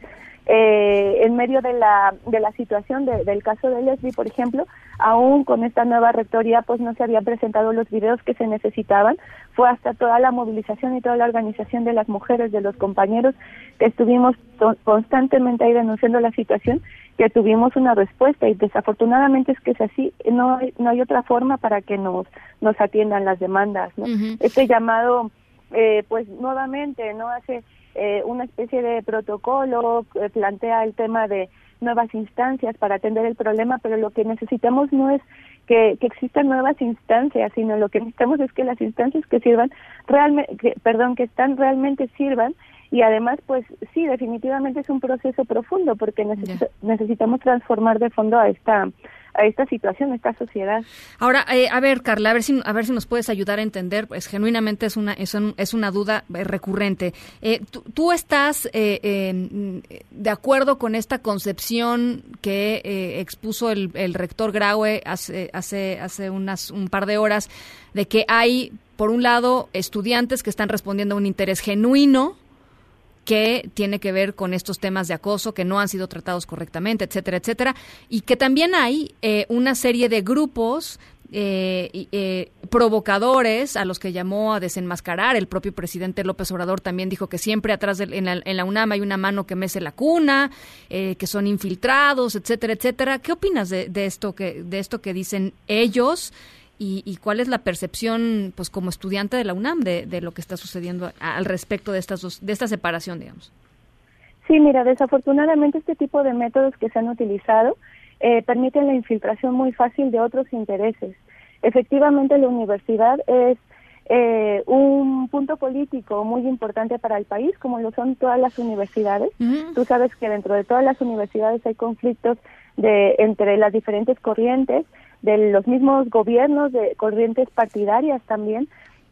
eh, en medio de la de la situación del caso de Leslie por ejemplo aún con esta nueva rectoría pues no se habían presentado los videos que se necesitaban. Fue hasta toda la movilización y toda la organización de las mujeres de los compañeros que estuvimos constantemente ahí denunciando la situación que tuvimos una respuesta. Y desafortunadamente es que es así no hay, no hay otra forma para que nos nos atiendan las demandas ¿no? este llamado eh, pues nuevamente no hace eh, una especie de protocolo, eh, plantea el tema de nuevas instancias para atender el problema, pero lo que necesitamos no es que, que existan nuevas instancias, sino lo que necesitamos es que las instancias que sirvan realmente, perdón, que están realmente sirvan y además, pues sí, definitivamente es un proceso profundo porque necesitamos transformar de fondo a esta a esta situación, a esta sociedad. Ahora, eh, a ver, Carla, a ver si a ver si nos puedes ayudar a entender, pues genuinamente es una es, es una duda eh, recurrente. Eh, tú, estás de acuerdo con esta concepción que expuso el, el, rector Graue hace hace hace unas un par de horas de que hay por un lado estudiantes que están respondiendo a un interés genuino que tiene que ver con estos temas de acoso que no han sido tratados correctamente, etcétera, etcétera, y que también hay eh, una serie de grupos eh, eh, provocadores a los que llamó a desenmascarar. El propio presidente López Obrador también dijo que siempre atrás de, en, la, UNAM hay una mano que mece la cuna, que son infiltrados, etcétera, etcétera. ¿Qué opinas de, de, esto que de esto que dicen ellos? Y, cuál es la percepción, pues como estudiante de la UNAM, de, de lo que está sucediendo al respecto de, estas de esta separación, digamos. Sí, mira, desafortunadamente este tipo de métodos que se han utilizado eh, permiten la infiltración muy fácil de otros intereses. Efectivamente, la universidad es eh, un punto político muy importante para el país, como lo son todas las universidades. Tú sabes que dentro de todas las universidades hay conflictos de entre las diferentes corrientes de los mismos gobiernos, de corrientes partidarias también.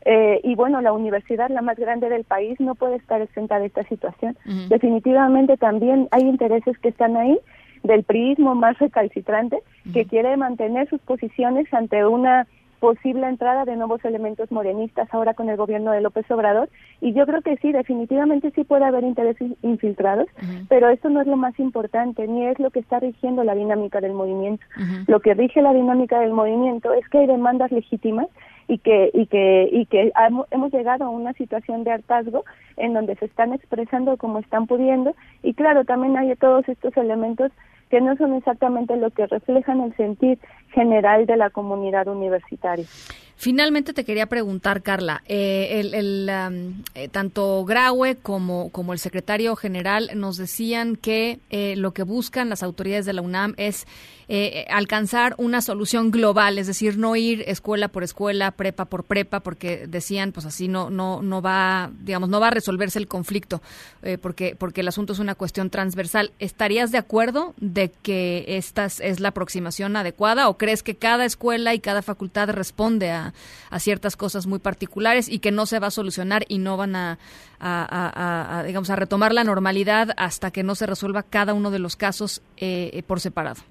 Eh, y bueno, la universidad, la más grande del país, no puede estar exenta de esta situación. Definitivamente también hay intereses que están ahí del priismo más recalcitrante que quiere mantener sus posiciones ante una posible entrada de nuevos elementos morenistas ahora con el gobierno de López Obrador. Y yo creo que sí, definitivamente sí puede haber intereses infiltrados, pero esto no es lo más importante ni es lo que está rigiendo la dinámica del movimiento. Lo que rige la dinámica del movimiento es que hay demandas legítimas y que y que y que hemos llegado a una situación de hartazgo en donde se están expresando como están pudiendo. Y claro también hay todos estos elementos que no son exactamente lo que reflejan el sentir general de la comunidad universitaria. Finalmente te quería preguntar, Carla, eh, el, eh, tanto Graue como, como el secretario general nos decían que eh, lo que buscan las autoridades de la UNAM es alcanzar una solución global, es decir, no ir escuela por escuela, prepa por prepa, porque decían, pues así no no no va, digamos, no va a resolverse el conflicto, porque porque el asunto es una cuestión transversal. ¿Estarías de acuerdo de que esta es la aproximación adecuada o crees que cada escuela y cada facultad responde a a, ciertas cosas muy particulares y que no se va a solucionar y no van a, digamos, a retomar la normalidad hasta que no se resuelva cada uno de los casos eh, por separado.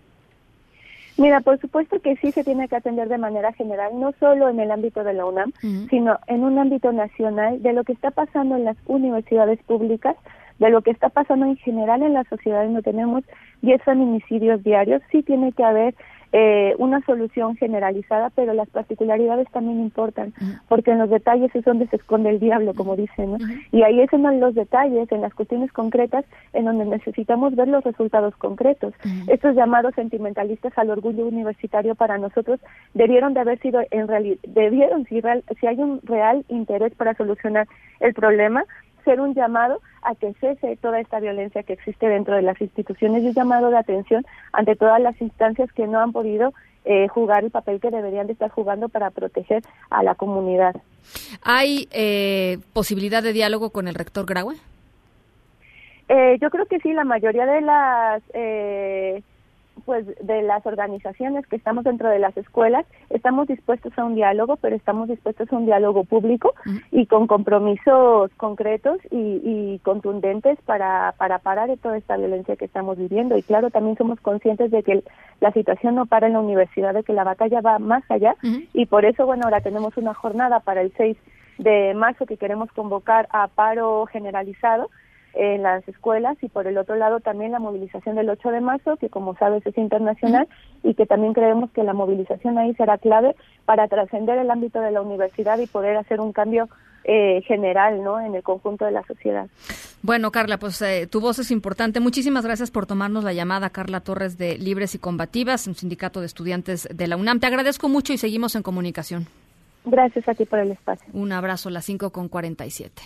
Mira, por supuesto que sí se tiene que atender de manera general, no solo en el ámbito de la UNAM, sino en un ámbito nacional de lo que está pasando en las universidades públicas, de lo que está pasando en general en la sociedad. No tenemos 10 feminicidios diarios, sí tiene que haber eh, una solución generalizada, pero las particularidades también importan, porque en los detalles es donde se esconde el diablo, como dicen, ¿no? Y ahí es en los detalles, en las cuestiones concretas, en donde necesitamos ver los resultados concretos. Estos llamados sentimentalistas al orgullo universitario para nosotros debieron de haber sido, en realidad, debieron, si, real, si hay un real interés para solucionar el problema, ser un llamado a que cese toda esta violencia que existe dentro de las instituciones y un llamado de atención ante todas las instancias que no han podido eh, jugar el papel que deberían de estar jugando para proteger a la comunidad. ¿Hay eh, posibilidad de diálogo con el rector Graue? Eh, yo creo que sí, la mayoría de las pues de las organizaciones que estamos dentro de las escuelas estamos dispuestos a un diálogo pero estamos dispuestos a un diálogo público y con compromisos concretos y, contundentes para para parar de toda esta violencia que estamos viviendo. Y claro también somos conscientes de que la situación no para en la universidad de que la batalla va más allá. Y por eso bueno ahora tenemos una jornada para el 6 de marzo que queremos convocar a paro generalizado en las escuelas y por el otro lado también la movilización del 8 de marzo, que como sabes es internacional y que también creemos que la movilización ahí será clave para trascender el ámbito de la universidad y poder hacer un cambio eh, general ¿no? en el conjunto de la sociedad. Bueno, Carla, pues eh, tu voz es importante. Muchísimas gracias por tomarnos la llamada, Carla Torres de Libres y Combativas, un sindicato de estudiantes de la UNAM. Te agradezco mucho y seguimos en comunicación. Gracias a ti por el espacio. Un abrazo, las 5 con 47.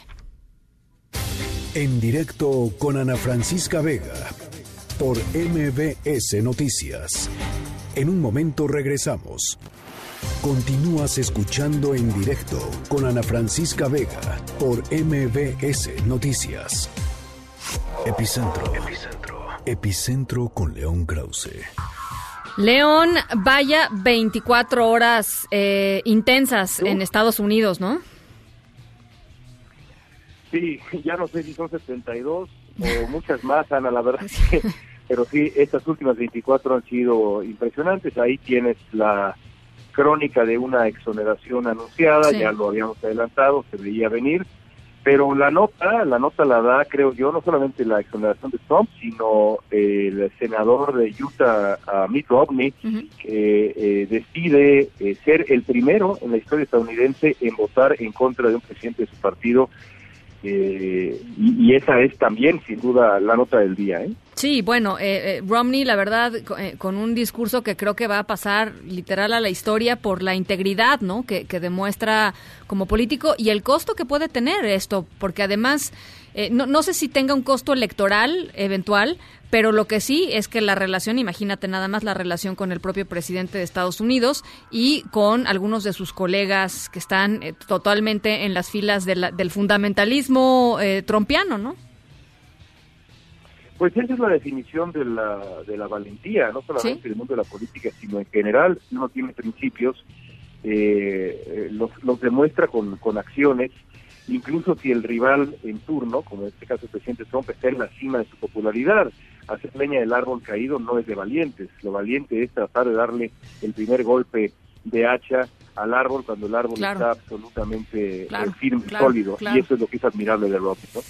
En directo con Ana Francisca Vega por MBS Noticias. En un momento regresamos. Continúas escuchando en directo con Ana Francisca Vega por MBS Noticias. Epicentro. Epicentro. Epicentro con León Krause. León, vaya 24 horas eh, intensas en Estados Unidos, ¿no? Sí, ya no sé si son 72 o muchas más, Ana, la verdad pero sí, estas últimas 24 han sido impresionantes. Ahí tienes la crónica de una exoneración anunciada, ya lo habíamos adelantado, se veía venir, pero la nota, la nota la da, creo yo, no solamente la exoneración de Trump, sino el senador de Utah, Mitt Romney, que eh, decide eh, ser el primero en la historia estadounidense en votar en contra de un presidente de su partido eh, y, esa es también, sin duda, la nota del día. ¿eh? Sí, bueno, eh, Romney, la verdad, con un discurso que creo que va a pasar literal a la historia por la integridad, ¿no? Que, que demuestra como político y el costo que puede tener esto, porque además, no, no sé si tenga un costo electoral eventual, pero lo que sí es que la relación, imagínate nada más la relación con el propio presidente de Estados Unidos y con algunos de sus colegas que están eh, totalmente en las filas del fundamentalismo eh, trompiano, ¿no? Pues esa es la definición de la, de la valentía, no solamente en el mundo de la política, sino en general, si uno tiene principios, eh, los, los demuestra con, con acciones incluso si el rival en turno, como en este caso el presidente Trump, está en la cima de su popularidad hacer leña del árbol caído no es de valientes. Lo valiente es tratar de darle el primer golpe de hacha al árbol cuando el árbol está absolutamente eh, firme, y sólido. Y eso es lo que es admirable de Robbie, ¿no?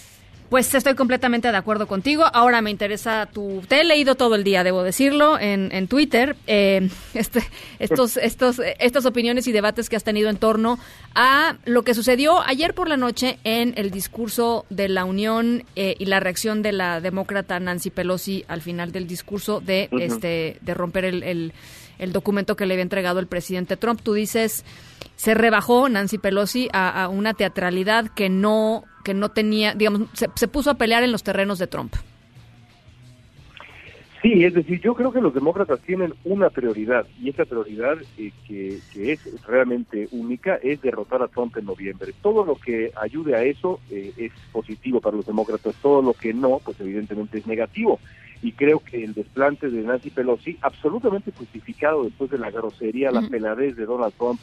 Pues estoy completamente de acuerdo contigo. Ahora me interesa tu... Te he leído todo el día, debo decirlo, en, en Twitter. Eh, este, estos, estos, estas opiniones y debates que has tenido en torno a lo que sucedió ayer por la noche en el discurso de la Unión eh, y la reacción de la demócrata Nancy Pelosi al final del discurso de, este, de romper el, el, el documento que le había entregado el presidente Trump. Tú dices, se rebajó Nancy Pelosi a, a una teatralidad que no que no tenía, digamos, se, puso a pelear en los terrenos de Trump. Sí, es decir, yo creo que los demócratas tienen una prioridad y esa prioridad eh, que, es realmente única es derrotar a Trump en noviembre. Todo lo que ayude a eso eh, es positivo para los demócratas, todo lo que no, pues evidentemente es negativo. Y creo que el desplante de Nancy Pelosi, absolutamente justificado después de la grosería, la peladez de Donald Trump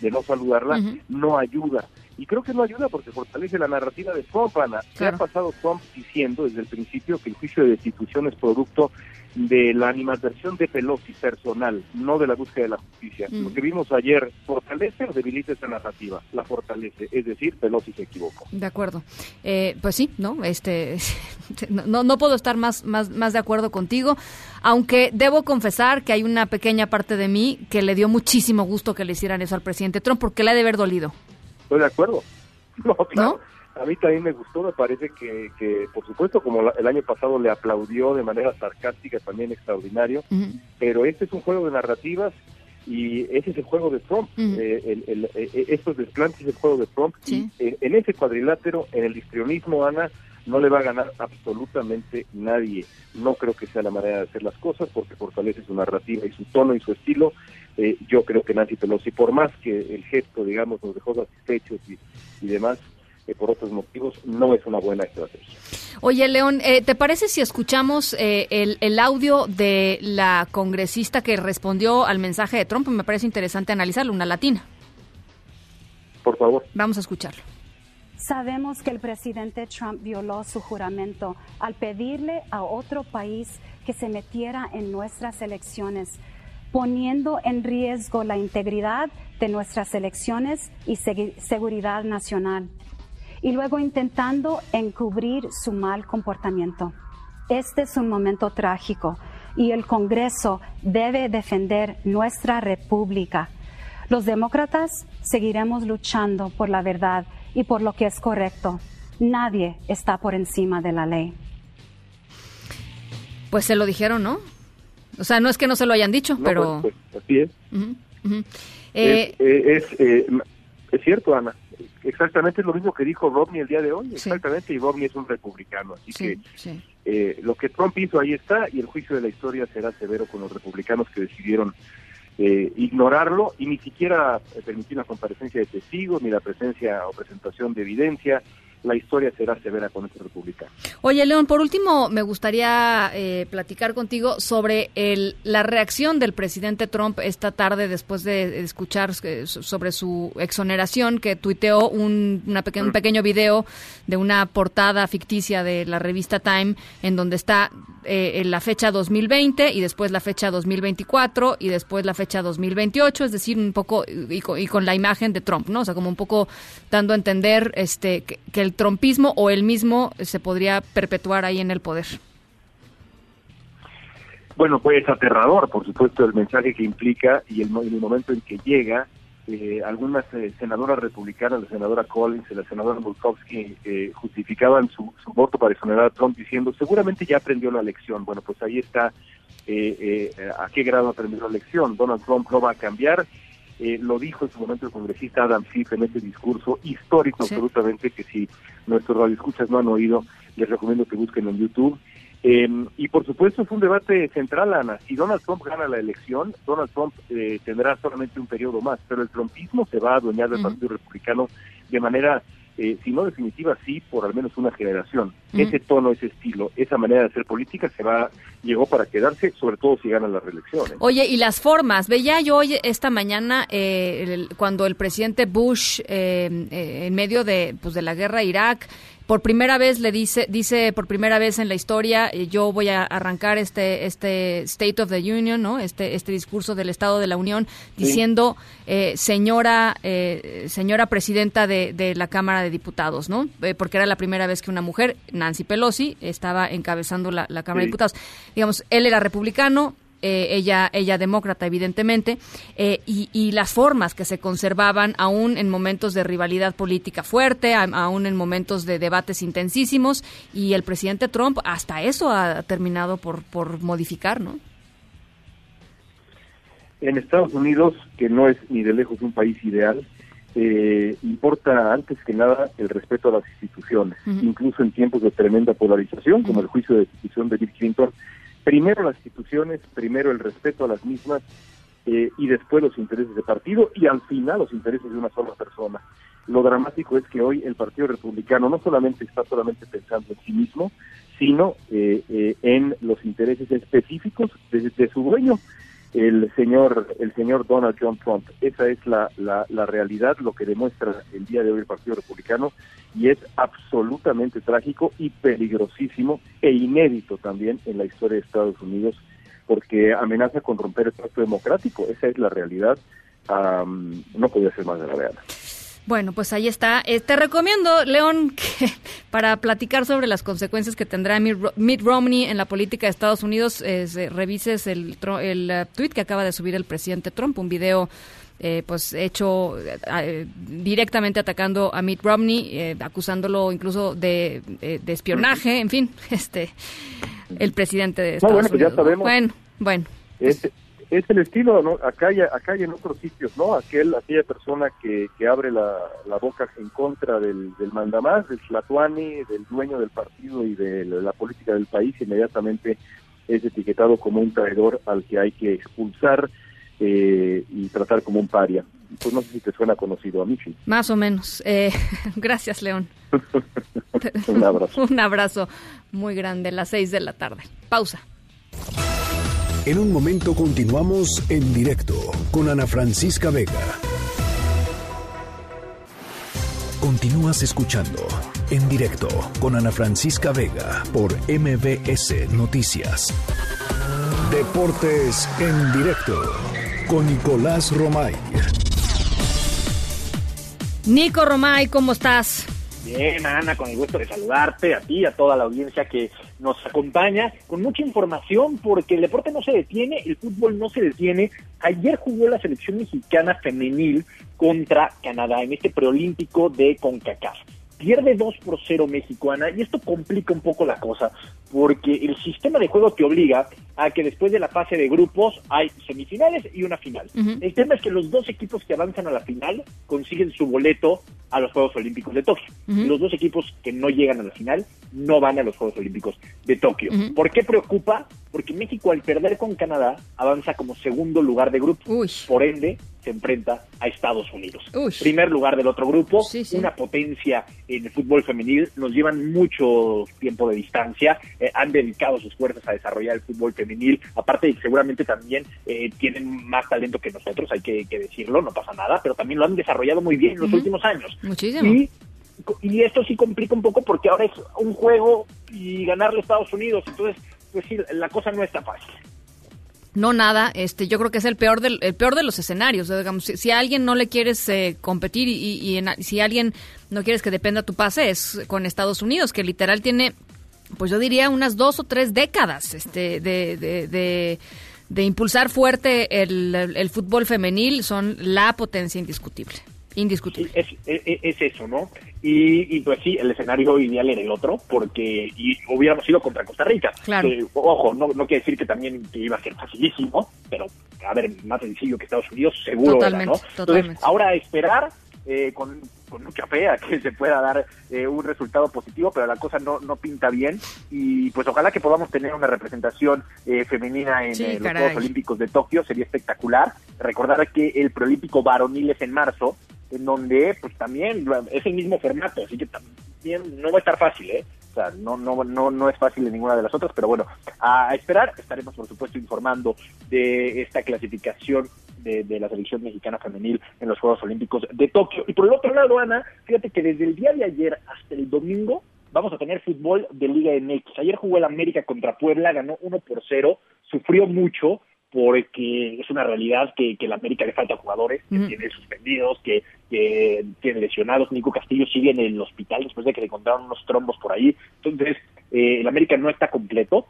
de no saludarla, no ayuda. Y creo que no ayuda porque fortalece la narrativa de Trump, Ana. Se ha pasado Trump diciendo desde el principio que el juicio de destitución es producto de la animadversión de Pelosi personal, no de la búsqueda de la justicia. Lo que vimos ayer, ¿fortalece o debilita esa narrativa? La fortalece, es decir, Pelosi se equivocó. De acuerdo. Eh, pues sí, ¿no? Este, no, no puedo estar más, más, más de acuerdo contigo, aunque debo confesar que hay una pequeña parte de mí que le dio muchísimo gusto que le hicieran eso al presidente Trump, porque le ha de haber dolido. Estoy de acuerdo. No, claro. A mí también me gustó, me parece que, que por supuesto, como el año pasado le aplaudió de manera sarcástica, también extraordinario, pero este es un juego de narrativas y ese es el juego de Trump. Eh, el, el, eh, estos desplantes es el juego de Trump. Y en, ese cuadrilátero, en el histrionismo, Ana, no le va a ganar absolutamente nadie. No creo que sea la manera de hacer las cosas porque fortalece su narrativa y su tono y su estilo. Eh, yo creo que Nancy Pelosi, por más que el gesto, digamos, nos dejó satisfechos y, y demás, por otros motivos no es una buena estrategia. Oye, León, eh, ¿te parece si escuchamos eh, el, el, audio de la congresista que respondió al mensaje de Trump? Me parece interesante analizarlo, una latina. Por favor. Vamos a escucharlo. Sabemos que el presidente Trump violó su juramento al pedirle a otro país que se metiera en nuestras elecciones, poniendo en riesgo la integridad de nuestras elecciones y seguridad nacional y luego intentando encubrir su mal comportamiento. Este es un momento trágico y el Congreso debe defender nuestra república. Los demócratas seguiremos luchando por la verdad y por lo que es correcto. Nadie está por encima de la ley. Pues se lo dijeron, ¿no? O sea, no es que no se lo hayan dicho, pero... Pues, pues, así es. Eh, eh, eh, es cierto, Ana exactamente lo mismo que dijo Romney el día de hoy, exactamente, y Romney es un republicano, así que eh, lo que Trump hizo ahí está y el juicio de la historia será severo con los republicanos que decidieron eh, ignorarlo y ni siquiera permitir la comparecencia de testigos ni la presencia o presentación de evidencia la historia será severa con este republicano. Oye, León, por último, me gustaría eh, platicar contigo sobre el, la reacción del presidente Trump esta tarde después de escuchar eh, sobre su exoneración, que tuiteó un, una un pequeño video de una portada ficticia de la revista Time, en donde está eh, la fecha 2020 y después la fecha 2024 y después la fecha 2028, es decir, un poco y con, la imagen de Trump, ¿no? O sea, como un poco dando a entender este que, que el trompismo o el mismo se podría perpetuar ahí en el poder. Bueno, pues es aterrador, por supuesto, el mensaje que implica y el, el momento en que llega. Eh, algunas eh, senadoras republicanas, la senadora Collins y la senadora Murkowski, eh, justificaban su, su, voto para exonerar a Trump diciendo, seguramente ya aprendió la lección. Bueno, pues ahí está a qué grado aprendió la lección. Donald Trump no va a cambiar eh, lo dijo en su momento el congresista Adam Schiff en ese discurso histórico absolutamente que si nuestros radioescuchas no han oído, les recomiendo que busquen en YouTube. Eh, y por supuesto es un debate central, Ana. Si Donald Trump gana la elección, Donald Trump eh, tendrá solamente un periodo más, pero el trumpismo se va a adueñar del Partido Republicano de manera eh, si no definitiva, sí, por al menos una generación. Ese tono, ese estilo, esa manera de hacer política se va, llegó para quedarse, sobre todo si ganan las reelecciones. Oye, y las formas, veía yo hoy esta mañana eh, cuando el presidente Bush, eh, en medio de, pues, de la guerra a Irak, por primera vez le dice, dice por primera vez en la historia, eh, yo voy a arrancar este, este State of the Union, ¿no? Este, este discurso del Estado de la Unión, diciendo eh, señora, eh, señora presidenta de, de, la Cámara de Diputados, ¿no? porque era la primera vez que una mujer, Nancy Pelosi, estaba encabezando la, Cámara de Diputados. Digamos, él era republicano, eh, ella, ella demócrata, evidentemente, eh, y, las formas que se conservaban aún en momentos de rivalidad política fuerte, aún en momentos de debates intensísimos, y el presidente Trump hasta eso ha terminado por, por modificar, ¿no? En Estados Unidos, que no es ni de lejos un país ideal, eh, importa antes que nada el respeto a las instituciones, incluso en tiempos de tremenda polarización, como el juicio de destitución de Bill Clinton, primero las instituciones, primero el respeto a las mismas eh, y después los intereses de partido y al final los intereses de una sola persona. Lo dramático es que hoy el Partido Republicano no solamente está solamente pensando en sí mismo, sino eh, eh, en los intereses específicos de, su dueño. El señor el señor Donald John Trump. Esa es la, la, la realidad, lo que demuestra el día de hoy el Partido Republicano y es absolutamente trágico y peligrosísimo e inédito también en la historia de Estados Unidos porque amenaza con romper el pacto democrático. Esa es la realidad. no podía ser más de la realidad. Bueno, pues ahí está. Eh, te recomiendo, León, que para platicar sobre las consecuencias que tendrá Mitt Romney en la política de Estados Unidos, eh, revises el, el uh, tweet que acaba de subir el presidente Trump, un video eh, pues hecho directamente atacando a Mitt Romney, acusándolo incluso de, de, espionaje, en fin, este el presidente de Estados bueno, pues Unidos. ya sabemos. Bueno, bueno. Este, es el estilo, ¿no? Acá hay, acá en otros sitios, ¿no? Aquel, aquella persona que, que abre la, la boca en contra del, del mandamás, del Tlatuani, del dueño del partido y de la, política del país, inmediatamente es etiquetado como un traidor al que hay que expulsar eh, y tratar como un paria. Pues no sé si te suena conocido a mí, sí. Más o menos. Eh, gracias, León. un abrazo. un abrazo muy grande, las seis de la tarde. Pausa. En un momento continuamos en directo con Ana Francisca Vega. Continúas escuchando en directo con Ana Francisca Vega por MBS Noticias. Deportes en directo con Nicolás Romay. Nico Romay, ¿cómo estás? Bien, Ana, con el gusto de saludarte, a ti, a toda la audiencia que nos acompaña, con mucha información, porque el deporte no se detiene, el fútbol no se detiene. Ayer jugó la selección mexicana femenil contra Canadá en este preolímpico de CONCACAF. Pierde 2 por 0 México, Ana, y esto complica un poco la cosa, porque el sistema de juego te obliga a que después de la fase de grupos hay semifinales y una final. El tema es que los dos equipos que avanzan a la final consiguen su boleto a los Juegos Olímpicos de Tokio. Los dos equipos que no llegan a la final no van a los Juegos Olímpicos de Tokio. ¿Por qué preocupa? Porque México al perder con Canadá avanza como segundo lugar de grupo. Por ende, se enfrenta a Estados Unidos. Primer lugar del otro grupo, una potencia en el fútbol femenil. Nos llevan mucho tiempo de distancia. Eh, han dedicado sus fuerzas a desarrollar el fútbol femenil. Aparte, seguramente también eh, tienen más talento que nosotros, hay que, decirlo, no pasa nada, pero también lo han desarrollado muy bien en los últimos años. Muchísimo. Y, y esto sí complica un poco porque ahora es un juego y ganarle a Estados Unidos. Entonces, pues sí, la cosa no está fácil no nada, este, yo creo que es el peor del, el peor de los escenarios. Digamos, si, a alguien no le quieres eh, competir y, si a alguien no quieres que dependa tu pase es con Estados Unidos, que literal tiene, pues yo diría unas dos o tres décadas, este, de, de, de, impulsar fuerte el, el fútbol femenil, son la potencia indiscutible. Indiscutible. Es, es, eso, ¿no? Y, pues sí, el escenario ideal era el otro, porque y hubiéramos ido contra Costa Rica. Claro. ojo, no, no quiere decir que también iba a ser facilísimo, pero a ver, más sencillo que Estados Unidos, seguro era, ¿no? Entonces, ahora esperar eh, con, mucha fe a que se pueda dar eh, un resultado positivo, pero la cosa no, no pinta bien. Y pues ojalá que podamos tener una representación eh, femenina en los Juegos Olímpicos de Tokio, sería espectacular. Recordar que el preolímpico varonil es en marzo en donde pues también es el mismo formato, así que también no va a estar fácil, ¿eh? O sea, no, no, no, no es fácil en ninguna de las otras, pero bueno, a esperar, estaremos por supuesto informando de esta clasificación de, de, la selección mexicana femenil en los Juegos Olímpicos de Tokio. Y por el otro lado, Ana, fíjate que desde el día de ayer hasta el domingo vamos a tener fútbol de Liga MX. Ayer jugó el América contra Puebla, ganó 1 por 0, sufrió mucho, porque es una realidad que, que la América le falta jugadores, que tiene suspendidos, que, que tiene lesionados. Nico Castillo sigue en el hospital después de que le encontraron unos trombos por ahí. Entonces, eh, el América no está completo.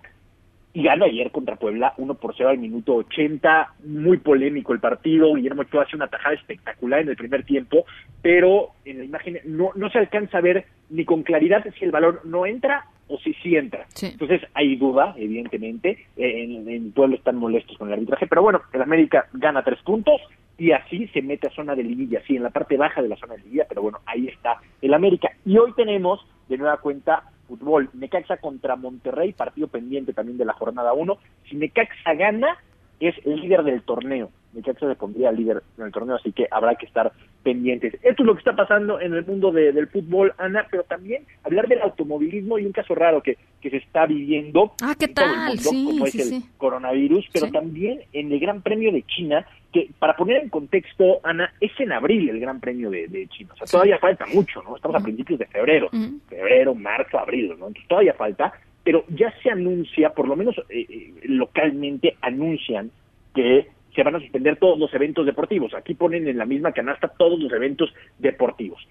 Y gana ayer contra Puebla 1 por 0 al minuto 80. Muy polémico el partido. Guillermo Ochoa hace una tajada espectacular en el primer tiempo, pero en la imagen no, no se alcanza a ver ni con claridad si el balón no entra o si sí entra. Entonces hay duda, evidentemente. En, en Pueblo están molestos con el arbitraje, pero bueno, el América gana tres puntos y así se mete a zona de liguilla, sí, en la parte baja de la zona de liguilla, pero bueno, ahí está el América. Y hoy tenemos de nueva cuenta fútbol. Necaxa contra Monterrey, partido pendiente también de la jornada 1. Si Necaxa gana, es el líder del torneo. Necaxa se pondría líder en el torneo, así que habrá que estar pendientes. Esto es lo que está pasando en el mundo del fútbol, Ana, pero también hablar del automovilismo y un caso raro que, que se está viviendo ah, ¿qué tal? como es el coronavirus, pero también en el Gran Premio de China, que para poner en contexto, Ana, es en abril el Gran Premio de, China, o sea, todavía falta mucho, ¿no? Estamos a principios de febrero, febrero, marzo, abril, ¿no? Entonces todavía falta, pero ya se anuncia, por lo menos eh, eh, localmente anuncian que se van a suspender todos los eventos deportivos. Aquí ponen en la misma canasta todos los eventos deportivos.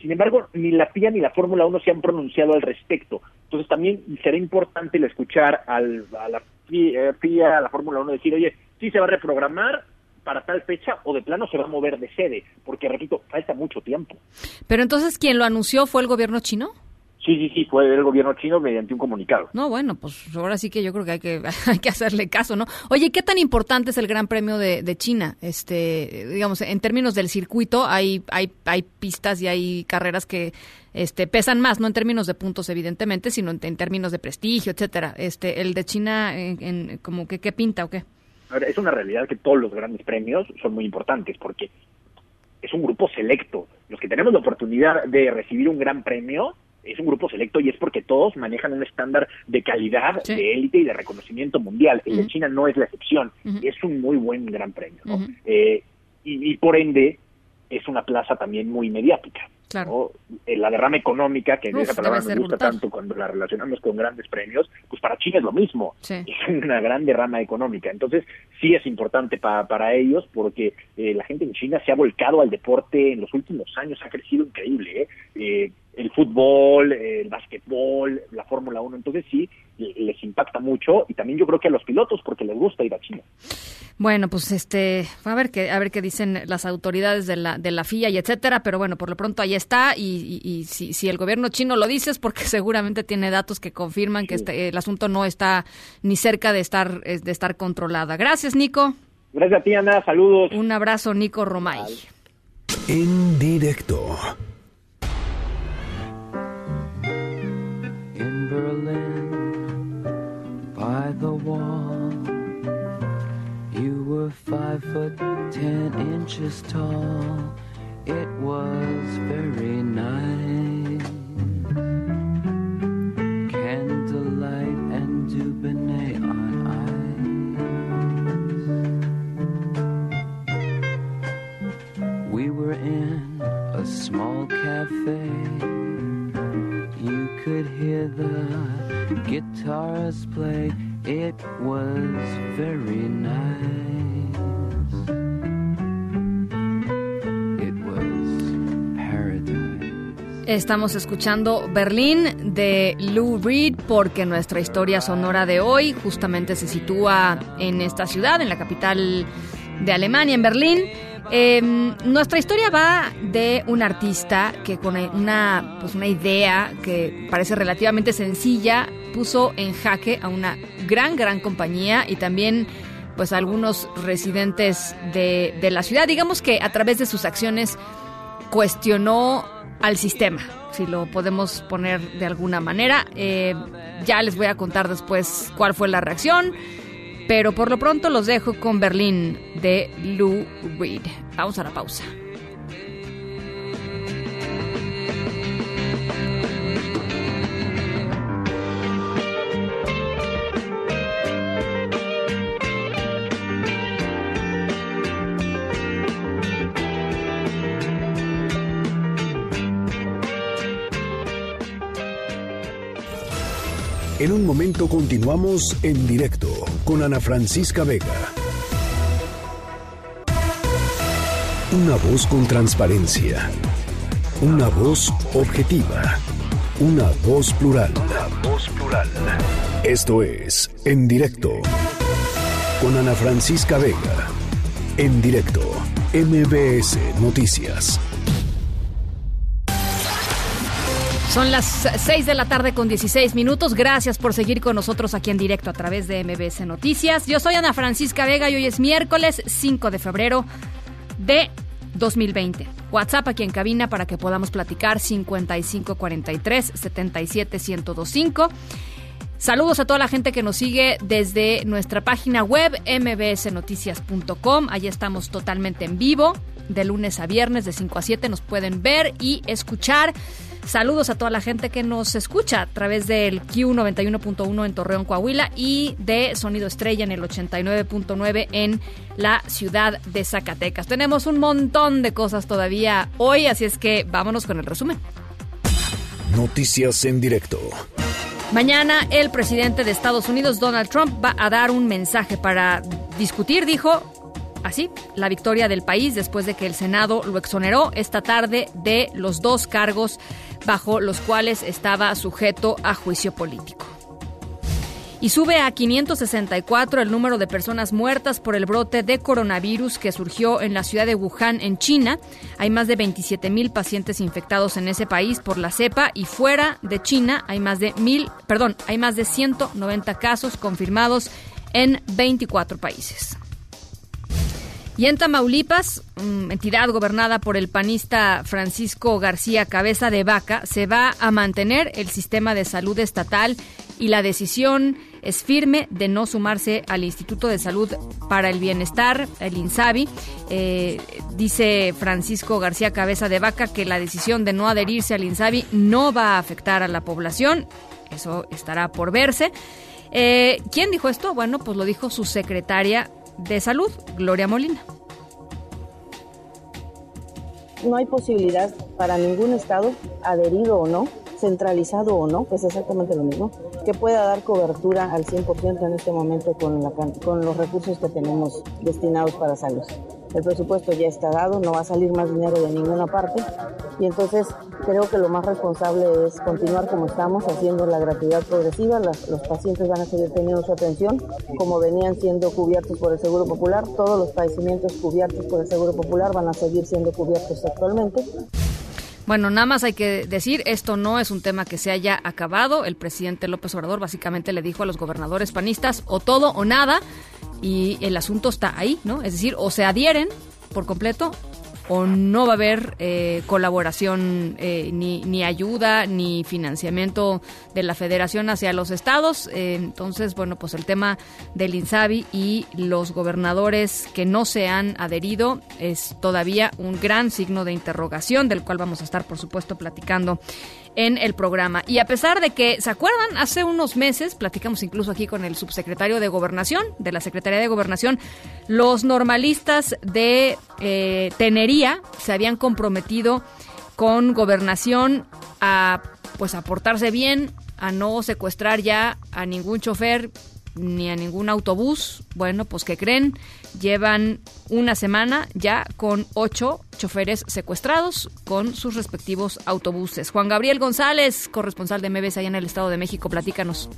Sin embargo, ni la FIA ni la Fórmula 1 se han pronunciado al respecto. Entonces también será importante el escuchar al, a la FIA, eh, a la Fórmula 1 decir, oye, sí se va a reprogramar para tal fecha o de plano se va a mover de sede, porque repito, falta mucho tiempo. Pero entonces, ¿quién lo anunció fue el gobierno chino? Sí, sí, sí, fue el gobierno chino mediante un comunicado. No, bueno, pues ahora sí que yo creo que hay que, hay que hacerle caso, ¿no? Oye, ¿qué tan importante es el Gran Premio de, de China? Este, digamos, en términos del circuito, hay, hay, hay pistas y hay carreras que este, pesan más, no en términos de puntos, evidentemente, sino en, términos de prestigio, etcétera. Este, el de China, en, como que, ¿qué pinta o qué? es una realidad que todos los grandes premios son muy importantes porque es un grupo selecto. Los que tenemos la oportunidad de recibir un gran premio, es un grupo selecto y es porque todos manejan un estándar de calidad, de élite y de reconocimiento mundial. El de China no es la excepción. Es un muy buen gran premio. Eh, y, por ende, es una plaza también muy mediática. Claro. Eh, la derrama económica, que esa palabra nos gusta tanto cuando la relacionamos con grandes premios, pues para China es lo mismo. Es una gran derrama económica. Entonces, sí es importante para ellos porque eh, la gente en China se ha volcado al deporte en los últimos años, ha crecido increíble. ¿eh? El fútbol, el básquetbol, la Fórmula 1, entonces sí, les impacta mucho y también yo creo que a los pilotos porque les gusta ir a China. Bueno, pues este, a ver qué a ver qué dicen las autoridades de la de la FIA y etcétera, pero bueno, por lo pronto ahí está y, y, si, si, el gobierno chino lo dice es porque seguramente tiene datos que confirman que este, el asunto no está ni cerca de estar de estar controlada. Gracias, Nico. Gracias a ti, Ana. Saludos. Un abrazo, Nico Romay. En directo. Berlin by the wall. You were five foot ten inches tall. It was very nice. Candlelight and Dubonnet on ice. We were in a small cafe could hear the guitars play. It was very nice. It. Estamos escuchando Berlín de Lou Reed porque nuestra historia sonora de hoy justamente se sitúa en esta ciudad, en la capital de Alemania, en Berlín. Em, nuestra historia va de un artista que con una, pues una idea que parece relativamente sencilla puso en jaque a una gran, gran compañía y también pues a algunos residentes de, de la ciudad. Digamos que a través de sus acciones cuestionó al sistema, si lo podemos poner de alguna manera. Eh, ya les voy a contar después cuál fue la reacción. Pero por lo pronto los dejo con Berlín de Lou Reed. Vamos a la pausa. En un momento continuamos en directo con Ana Francisca Vega. Una voz con transparencia. Una voz objetiva. Una voz plural. Una voz plural. Esto es En directo con Ana Francisca Vega. En directo, MBS Noticias. Son las 6 de la tarde con 16 minutos. Gracias por seguir con nosotros aquí en directo a través de MBS Noticias. Yo soy Ana Francisca Vega y hoy es miércoles 5 de febrero de 2020. WhatsApp aquí en cabina para que podamos platicar 5543 77 1025. Saludos a toda la gente que nos sigue desde nuestra página web mbsnoticias.com. Allí estamos totalmente en vivo, de lunes a viernes, de 5 a 7. Nos pueden ver y escuchar. Saludos a toda la gente que nos escucha a través del Q91.1 en Torreón, Coahuila y de Sonido Estrella en el 89.9 en la ciudad de Zacatecas. Tenemos un montón de cosas todavía hoy, así es que vámonos con el resumen. Noticias en directo. Mañana el presidente de Estados Unidos, Donald Trump, va a dar un mensaje para discutir, dijo, así, la victoria del país después de que el Senado lo exoneró esta tarde de los dos cargos bajo los cuales estaba sujeto a juicio político y sube a 564 el número de personas muertas por el brote de coronavirus que surgió en la ciudad de Wuhan, en China. Hay más de 27 mil pacientes infectados en ese país por la cepa y fuera de China hay más de mil, perdón, hay más de 190 casos confirmados en 24 países. Y en Tamaulipas, mm, entidad gobernada por el panista Francisco García Cabeza de Vaca, se va a mantener el sistema de salud estatal y la decisión es firme de no sumarse al Instituto de Salud para el Bienestar, el INSABI. Eh, dice Francisco García Cabeza de Vaca que la decisión de no adherirse al INSABI no va a afectar a la población. Eso estará por verse. Eh, ¿Quién dijo esto? Bueno, pues lo dijo su secretaria de Salud, Gloria Molina. No hay posibilidad para ningún Estado, adherido o no, centralizado o no, que es exactamente lo mismo, que pueda dar cobertura al 100% en este momento con, la, con los recursos que tenemos destinados para salud. El presupuesto ya está dado, no va a salir más dinero de ninguna parte y entonces creo que lo más responsable es continuar como estamos haciendo la gratuidad progresiva. los pacientes van a seguir teniendo su atención como venían siendo cubiertos por el Seguro Popular. Todos los padecimientos cubiertos por el Seguro Popular van a seguir siendo cubiertos actualmente. Bueno, nada más hay que decir, esto no es un tema que se haya acabado. El presidente López Obrador básicamente le dijo a los gobernadores panistas o todo o nada y el asunto está ahí, ¿no? Es decir, o se adhieren por completo o no va a haber eh, colaboración eh, ni, ayuda ni financiamiento de la federación hacia los estados. Eh, entonces, bueno, pues el tema del INSABI y los gobernadores que no se han adherido es todavía un gran signo de interrogación del cual vamos a estar, por supuesto, platicando en el programa. Y a pesar de que, ¿se acuerdan? Hace unos meses, platicamos incluso aquí con el subsecretario de Gobernación, de la Secretaría de Gobernación, los normalistas de eh, Tenería se habían comprometido con Gobernación a pues a portarse bien, a no secuestrar ya a ningún chofer ni a ningún autobús. Bueno, pues que creen, llevan una semana ya con ocho choferes secuestrados con sus respectivos autobuses. Juan Gabriel González, corresponsal de MBS allá en el Estado de México, platícanos.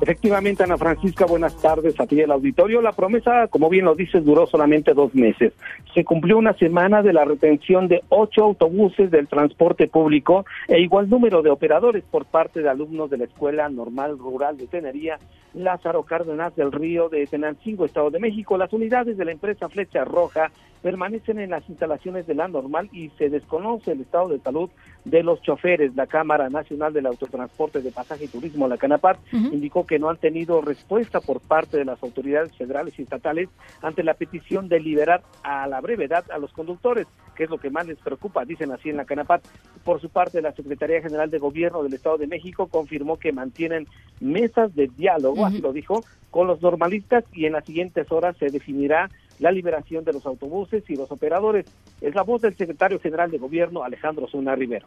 Efectivamente, Ana Francisca, buenas tardes a ti el auditorio. La promesa, como bien lo dices, duró solamente dos meses. Se cumplió una semana de la retención de ocho autobuses del transporte público e igual número de operadores por parte de alumnos de la Escuela Normal Rural de Tenería, Lázaro Cárdenas del Río de Tenancingo, Estado de México. Las unidades de la empresa Flecha Roja permanecen en las instalaciones de la normal y se desconoce el estado de salud de los choferes. La Cámara Nacional del Autotransporte de Pasaje y Turismo, la CANAPAT, indicó que no han tenido respuesta por parte de las autoridades federales y estatales ante la petición de liberar a la brevedad a los conductores, que es lo que más les preocupa, dicen así en la CANAPAT. Por su parte, la Secretaría General de Gobierno del Estado de México confirmó que mantienen mesas de diálogo, así lo dijo, con los normalistas y en las siguientes horas se definirá la liberación de los autobuses y los operadores. Es la voz del secretario general de gobierno, Alejandro Zuna Rivero.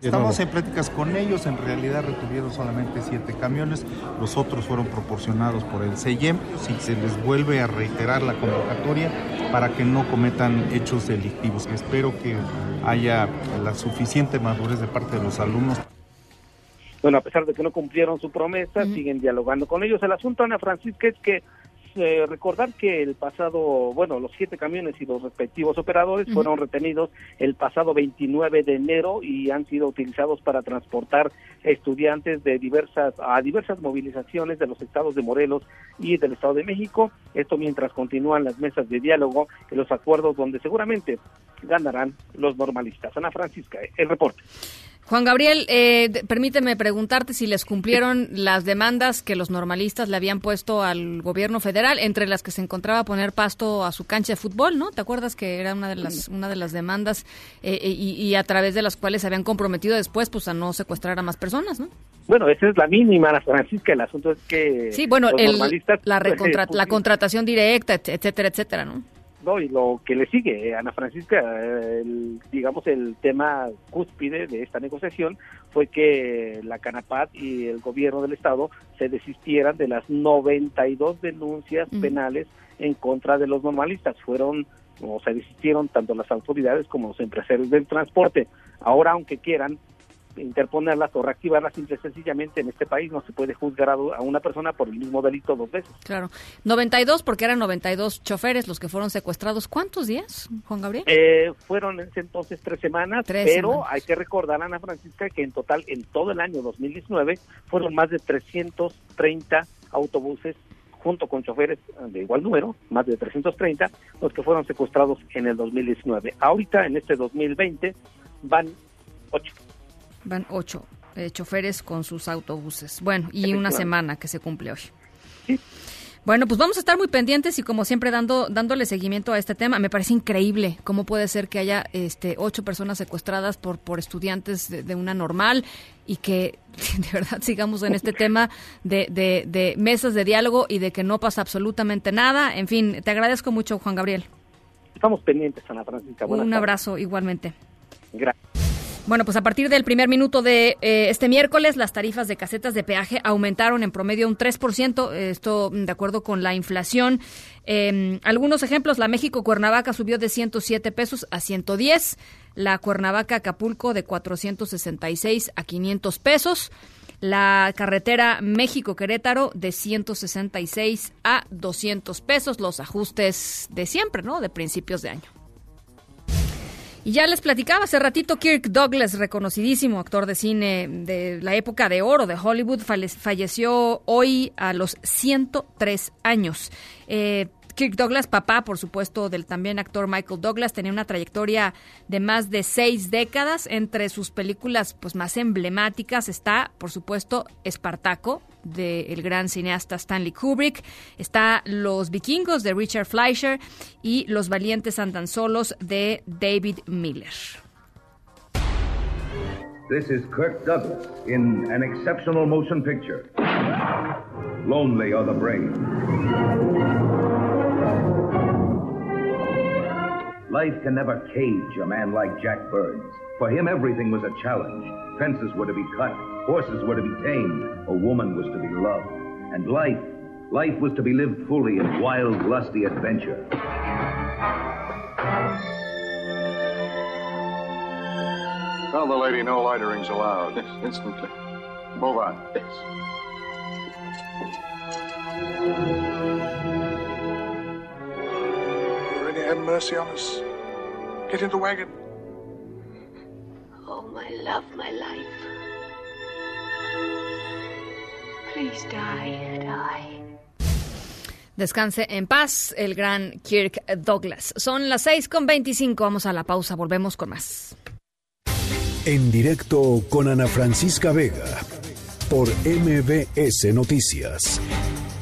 Estamos en pláticas con ellos, en realidad retuvieron solamente siete camiones, los otros fueron proporcionados por el CEIEM, si se les vuelve a reiterar la convocatoria para que no cometan hechos delictivos. Espero que haya la suficiente madurez de parte de los alumnos bueno, a pesar de que no cumplieron su promesa, siguen dialogando con ellos. El asunto, Ana Francisca, es que eh, recordar que el pasado, bueno, los siete camiones y los respectivos operadores fueron retenidos el pasado 29 de enero y han sido utilizados para transportar estudiantes de diversas a diversas movilizaciones de los estados de Morelos y del Estado de México. Esto mientras continúan las mesas de diálogo y los acuerdos donde seguramente ganarán los normalistas. Ana Francisca, el reporte. Juan Gabriel, eh, permíteme preguntarte si les cumplieron las demandas que los normalistas le habían puesto al gobierno federal, entre las que se encontraba poner pasto a su cancha de fútbol, ¿no? ¿Te acuerdas que era una de las una de las demandas eh, eh, y, a través de las cuales se habían comprometido después, pues, a no secuestrar a más personas, ¿no? Bueno, esa es la mínima, Francisca. El asunto es que sí, bueno, la, pues, la contratación directa, etcétera, etcétera, ¿no? Y lo que le sigue, Ana Francisca, digamos, el tema cúspide de esta negociación fue que la Canapat y el gobierno del Estado se desistieran de las 92 denuncias penales en contra de los normalistas. Fueron, o se desistieron tanto las autoridades como los empresarios del transporte. Ahora, aunque quieran, interponerlas o reactivarlas simple y sencillamente en este país no se puede juzgar a, una persona por el mismo delito dos veces. Claro. 92 porque eran 92 choferes los que fueron secuestrados. ¿Cuántos días, Juan Gabriel? Eh, fueron en ese entonces tres semanas, pero hay que recordar, Ana Francisca, que en total en todo el año 2019 fueron más de 330 autobuses junto con choferes de igual número, más de 330, los que fueron secuestrados en el 2019. Ahorita, en este 2020, van ocho. Van ocho eh, choferes con sus autobuses. Bueno, y una semana que se cumple hoy. Bueno, pues vamos a estar muy pendientes y como siempre dando dándole seguimiento a este tema. Me parece increíble cómo puede ser que haya este ocho personas secuestradas por por estudiantes de, una normal y que de verdad sigamos en este tema de, de, de, mesas de diálogo y de que no pasa absolutamente nada. En fin, te agradezco mucho, Juan Gabriel. Estamos pendientes, Ana Francisca. Un abrazo igualmente. Gracias. Bueno, pues a partir del primer minuto de eh, este miércoles, las tarifas de casetas de peaje aumentaron en promedio un 3%, esto de acuerdo con la inflación. Em, algunos ejemplos, la México-Cuernavaca subió de 107 pesos a 110, la Cuernavaca-Acapulco de 466 a 500 pesos, la carretera México-Querétaro de 166 a 200 pesos, los ajustes de siempre, ¿no? De principios de año. Y ya les platicaba hace ratito Kirk Douglas, reconocidísimo actor de cine de la época de oro de Hollywood, falleció hoy a los 103 años. Eh, Kirk Douglas, papá, por supuesto, del también actor Michael Douglas, tenía una trayectoria de más de seis décadas. Entre sus películas pues, más emblemáticas está, por supuesto, Espartaco, del gran cineasta Stanley Kubrick. Está Los Vikingos, de Richard Fleischer, y Los Valientes Andan Solos, de David Miller. This is Kirk Douglas in an exceptional motion picture. Lonely are the brave. Life can never cage a man like Jack Burns. For him, everything was a challenge. Fences were to be cut, horses were to be tamed, a woman was to be loved. And life, life was to be lived fully in wild, lusty adventure. Tell the lady no lighterings allowed. Yes, instantly. Move on. Yes. Have mercy on us. Get in the wagon. Oh, my love, my life. Please die, die. Descanse en paz el gran Kirk Douglas. Son las 6 con 25. Vamos a la pausa. Volvemos con más. En directo con Ana Francisca Vega por MBS Noticias.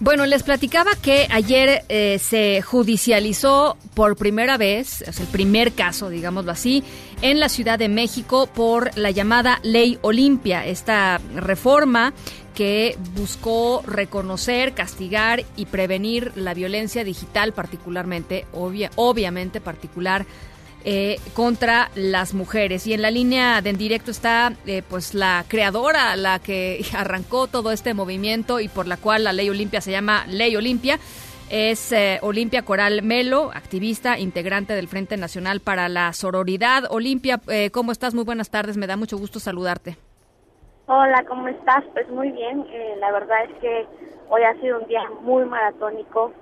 Bueno, les platicaba que ayer eh, se judicializó por primera vez, es el primer caso, digámoslo así, en la Ciudad de México por la llamada Ley Olimpia, esta reforma que buscó reconocer, castigar y prevenir la violencia digital, particularmente, obviamente particular eh, contra las mujeres. Y en la línea de en directo está eh, pues la creadora, la que arrancó todo este movimiento y por la cual la Ley Olimpia se llama Ley Olimpia. Es eh, Olimpia Coral Melo, activista, integrante del Frente Nacional para la Sororidad. Olimpia, ¿cómo estás? Muy buenas tardes, me da mucho gusto saludarte. Hola, ¿cómo estás? Pues muy bien. Eh, la verdad es que hoy ha sido un día muy maratónico.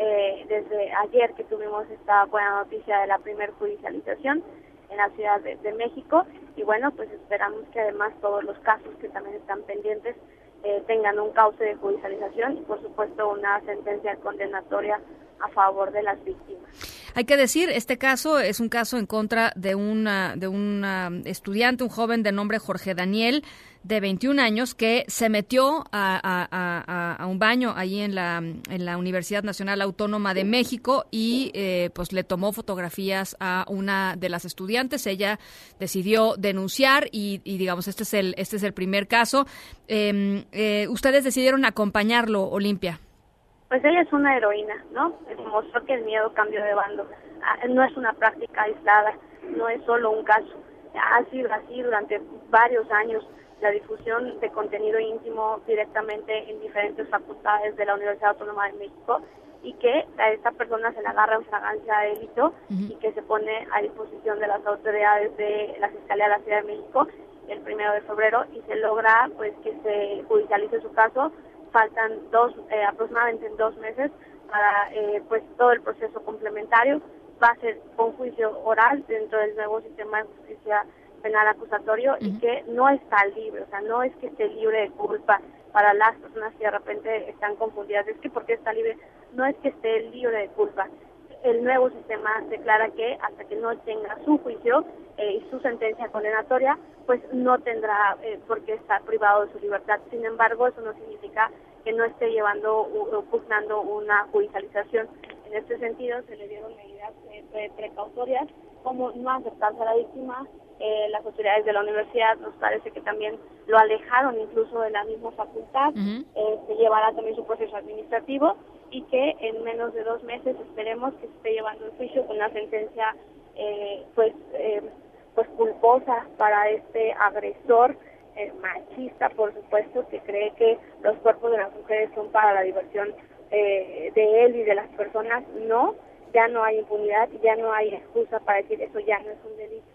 Eh, desde ayer que tuvimos esta buena noticia de la primer judicialización en la Ciudad de, México y bueno, pues esperamos que además todos los casos que también están pendientes eh, tengan un cauce de judicialización y por supuesto una sentencia condenatoria a favor de las víctimas. Hay que decir, este caso es un caso en contra de una de un estudiante, un joven de nombre Jorge Daniel, de 21 años, que se metió a, un baño ahí en la, en la Universidad Nacional Autónoma de México y eh, pues le tomó fotografías a una de las estudiantes. Ella decidió denunciar y, digamos este es el este es el primer caso. Em, eh, ustedes decidieron acompañarlo, Olimpia pues ella es una heroína, ¿no? Demostró que el miedo cambió de bando. Ah, no es una práctica aislada, no es solo un caso. Ha sido así durante varios años la difusión de contenido íntimo directamente en diferentes facultades de la Universidad Autónoma de México y que a esta persona se le agarra en fragancia de delito y que se pone a disposición de las autoridades de la Fiscalía de la Ciudad de México el primero de febrero y se logra pues que se judicialice su caso faltan dos, eh, aproximadamente dos meses para eh, pues todo el proceso complementario. Va a ser un juicio oral dentro del nuevo sistema de justicia penal acusatorio y que no está libre, o sea, no es que esté libre de culpa para las personas que de repente están confundidas, es que porque está libre, no es que esté libre de culpa. El nuevo sistema declara que hasta que no tenga su juicio eh, y su sentencia condenatoria, pues no tendrá eh, por qué estar privado de su libertad. Sin embargo, eso no significa que no esté llevando o pugnando una judicialización. En este sentido, se le dieron medidas eh, precautorias como no aceptarse a la víctima. Eh, las autoridades de la universidad nos parece que también lo alejaron incluso de la misma facultad. se llevará también su proceso administrativo y que en menos de dos meses esperemos que se esté llevando el juicio con una sentencia pues pues culposa para este agresor eh, machista, por supuesto, que cree que los cuerpos de las mujeres son para la diversión eh, de él y de las personas. No, ya no hay impunidad, ya no hay excusa para decir eso ya no es un delito.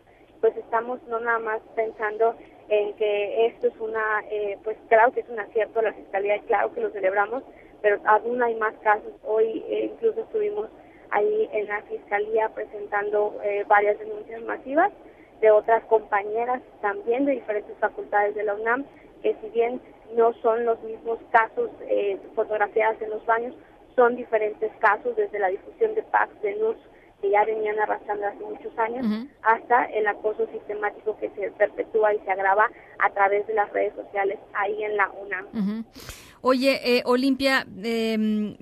Pues estamos no nada más pensando en que esto es una, eh, pues claro que es un acierto a la fiscalía claro que lo celebramos, pero aún hay más casos. Hoy incluso estuvimos ahí en la fiscalía presentando varias denuncias masivas de otras compañeras también de diferentes facultades de la UNAM, que si bien no son los mismos casos eh, fotografiadas en los baños, son diferentes casos desde la difusión de packs de NURS que ya venían arrastrando hace muchos años, hasta el acoso sistemático que se perpetúa y se agrava a través de las redes sociales ahí en la UNAM. Oye, eh, Olimpia, eh,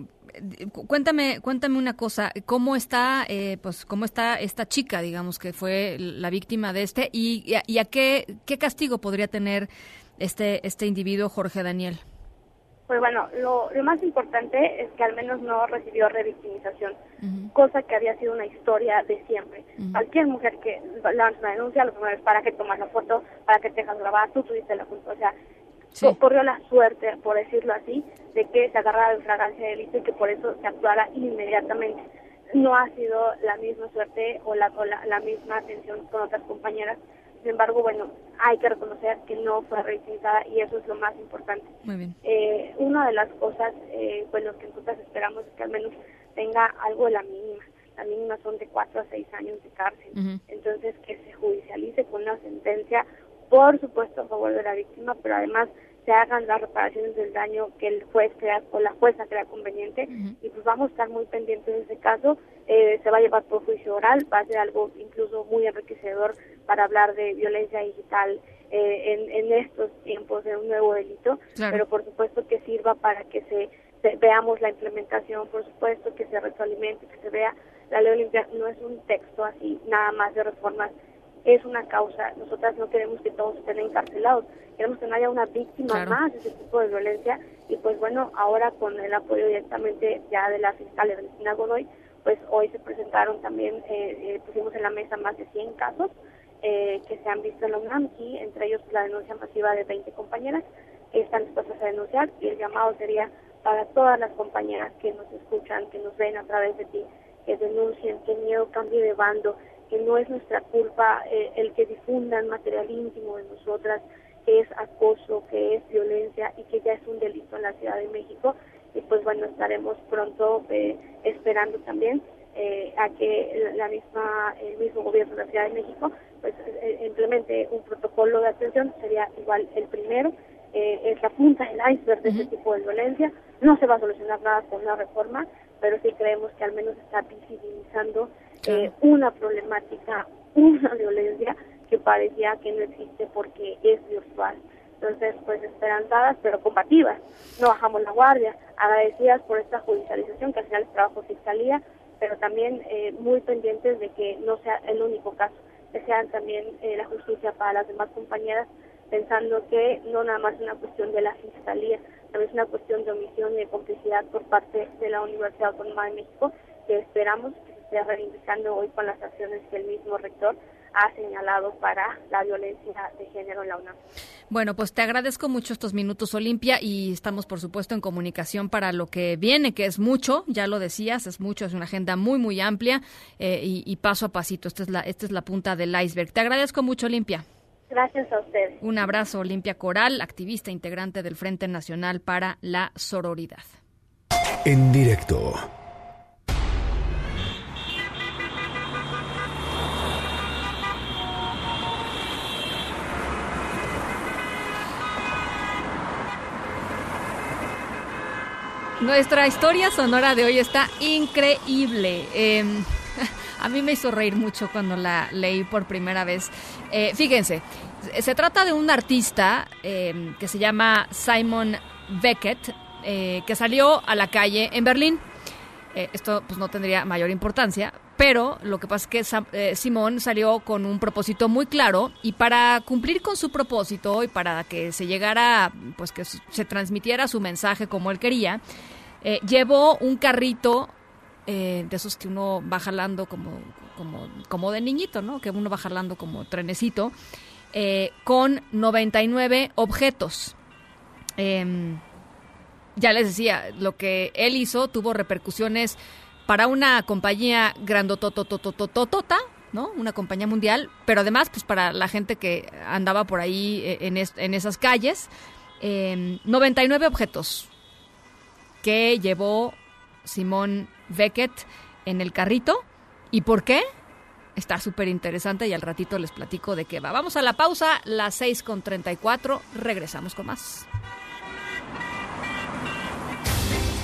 cuéntame, cuéntame una cosa, ¿cómo está, eh, pues, cómo está esta chica, digamos, que fue la víctima de este, y, y, a, qué, qué castigo podría tener este, este individuo, Jorge Daniel? Pues bueno, lo, más importante es que al menos no recibió revictimización, cosa que había sido una historia de siempre. Cualquier mujer que lanza una denuncia, lo primero es para que tomas la foto, para que te dejas grabar, tú tuviste la culpa. O sea, corrió la suerte, por decirlo así, de que se agarrara de fragancia de delito y que por eso se actuara inmediatamente. No ha sido la misma suerte o la, la, misma atención con otras compañeras. Sin embargo, bueno, hay que reconocer que no fue revictimizada y eso es lo más importante. Muy bien. Eh, una de las cosas, eh, bueno, que nosotros esperamos es que al menos tenga algo de la mínima. La mínima son de cuatro a seis años de cárcel. Entonces, que se judicialice con una sentencia por supuesto a favor de la víctima, pero además se hagan las reparaciones del daño que el juez crea o la jueza crea conveniente y pues vamos a estar muy pendientes de ese caso. Eh, se va a llevar por juicio oral, va a ser algo incluso muy enriquecedor para hablar de violencia digital eh, en, en, estos tiempos de un nuevo delito, pero por supuesto que sirva para que se, veamos la implementación, por supuesto que se retroalimente, que se vea. La ley olimpia no es un texto así nada más de reformas es una causa. Nosotras no queremos que todos estén encarcelados, queremos que no haya una víctima más de ese tipo de violencia. Y pues bueno, ahora con el apoyo directamente ya de la fiscal Valentina Godoy, pues hoy se presentaron también, eh, eh, pusimos en la mesa más de 100 casos eh, que se han visto en la UNAM y entre ellos la denuncia masiva de 20 compañeras que están dispuestas a denunciar y el llamado sería para todas las compañeras que nos escuchan, que nos ven a través de ti, que denuncien, que miedo cambie de bando, que no es nuestra culpa eh, el que difundan material íntimo de nosotras, que es acoso, que es violencia y que ya es un delito en la Ciudad de México. Y pues bueno, estaremos pronto eh, esperando también eh, a que la misma el mismo gobierno de la Ciudad de México pues implemente un protocolo de atención, sería igual el primero eh, es la punta del iceberg de este tipo de violencia. No se va a solucionar nada con una reforma, pero sí creemos que al menos está visibilizando eh, una problemática, una violencia que parecía que no existe porque es virtual. Entonces, pues esperanzadas, pero combativas. No bajamos la guardia, agradecidas por esta judicialización, que al final es trabajo fiscalía, pero también eh, muy pendientes de que no sea el único caso, que sean también eh, la justicia para las demás compañeras, pensando que no nada más es una cuestión de la fiscalía, también es una cuestión de omisión y de complicidad por parte de la Universidad Autónoma de México, que esperamos que reivindicando hoy con las acciones que el mismo rector ha señalado para la violencia de género en la UNAM. Bueno, pues te agradezco mucho estos minutos, Olimpia, y estamos, por supuesto, en comunicación para lo que viene, que es mucho, ya lo decías, es mucho, es una agenda muy, muy amplia eh, y, paso a pasito. Esta es, la, esta es la punta del iceberg. Te agradezco mucho, Olimpia. Gracias a usted. Un abrazo, Olimpia Coral, activista integrante del Frente Nacional para la Sororidad. En directo. Nuestra historia sonora de hoy está increíble. Em, a mí me hizo reír mucho cuando la leí por primera vez. Eh, fíjense, se trata de un artista em, que se llama Simon Beckett, eh, que salió a la calle en Berlín. Eh, esto pues no tendría mayor importancia, pero lo que pasa es que Simón salió con un propósito muy claro y para cumplir con su propósito y para que se llegara, pues que se transmitiera su mensaje como él quería, eh, llevó un carrito eh, de esos que uno va jalando como, como, como, de niñito, ¿no? Que uno va jalando como trenecito, eh, con 99 objetos. Em, ya les decía, lo que él hizo tuvo repercusiones para una compañía grandotototototota, ¿no? Una compañía mundial, pero además, pues para la gente que andaba por ahí en, en esas calles. 99 em, objetos, que llevó Simón Beckett en el carrito. ¿Y por qué? Está súper interesante y al ratito les platico de qué va. Vamos a la pausa, las 6 con 34. Regresamos con más.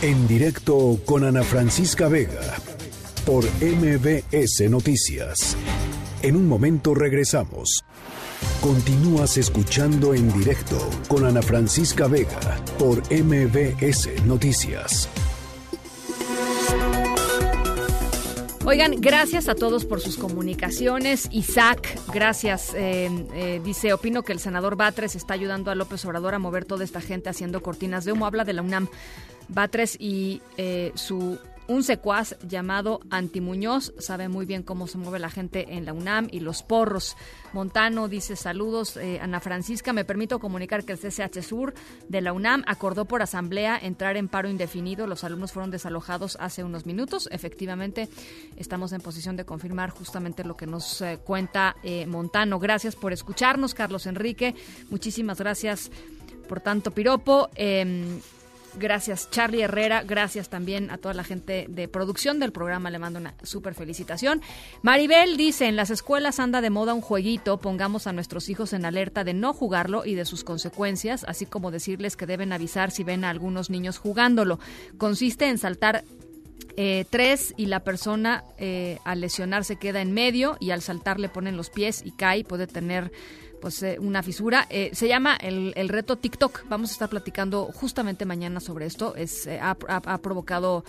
En directo con Ana Francisca Vega por MBS Noticias. En un momento regresamos. Continúas escuchando en directo con Ana Francisca Vega por MBS Noticias. Oigan, gracias a todos por sus comunicaciones. Isaac, gracias. Eh, eh, dice, opino que el senador Batres está ayudando a López Obrador a mover toda esta gente haciendo cortinas de humo. Habla de la UNAM. Batres y eh, su un secuaz llamado Antimuñoz sabe muy bien cómo se mueve la gente en la UNAM y los porros. Montano dice saludos, eh, Ana Francisca, me permito comunicar que el CCH Sur de la UNAM acordó por asamblea entrar en paro indefinido. Los alumnos fueron desalojados hace unos minutos. Efectivamente, estamos en posición de confirmar justamente lo que nos eh, cuenta eh, Montano. Gracias por escucharnos, Carlos Enrique. Muchísimas gracias por tanto piropo. Em, Gracias Charlie Herrera, gracias también a toda la gente de producción del programa, le mando una súper felicitación. Maribel dice, en las escuelas anda de moda un jueguito, pongamos a nuestros hijos en alerta de no jugarlo y de sus consecuencias, así como decirles que deben avisar si ven a algunos niños jugándolo. Consiste en saltar eh, tres y la persona eh, al lesionarse queda en medio y al saltar le ponen los pies y cae, puede tener pues eh, una fisura. Eh, se llama el, el, reto TikTok. Vamos a estar platicando justamente mañana sobre esto. Es, eh, ha, ha, provocado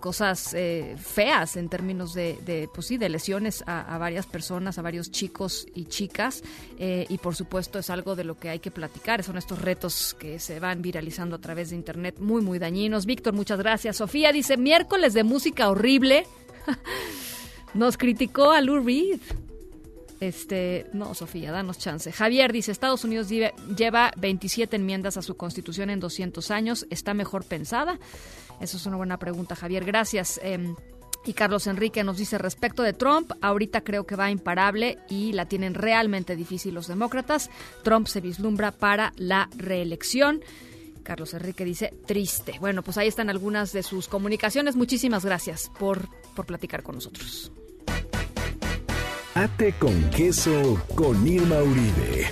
cosas feas en términos de, de, pues sí, de lesiones a, a, varias personas, a varios chicos y chicas. y por supuesto es algo de lo que hay que platicar. Son estos retos que se van viralizando a través de Internet muy, muy dañinos. Víctor, muchas gracias. Sofía dice, miércoles de música horrible. Nos criticó a Lou Reed. Este, no, Sofía, danos chance. Javier dice, Estados Unidos lleva 27 enmiendas a su constitución en 200 años. ¿Está mejor pensada? Eso es una buena pregunta, Javier. Gracias. Em, y Carlos Enrique nos dice respecto de Trump, ahorita creo que va imparable y la tienen realmente difícil los demócratas. Trump se vislumbra para la reelección. Carlos Enrique dice triste. Bueno, pues ahí están algunas de sus comunicaciones. Muchísimas gracias por, por platicar con nosotros. Ate con queso con Irma Uribe.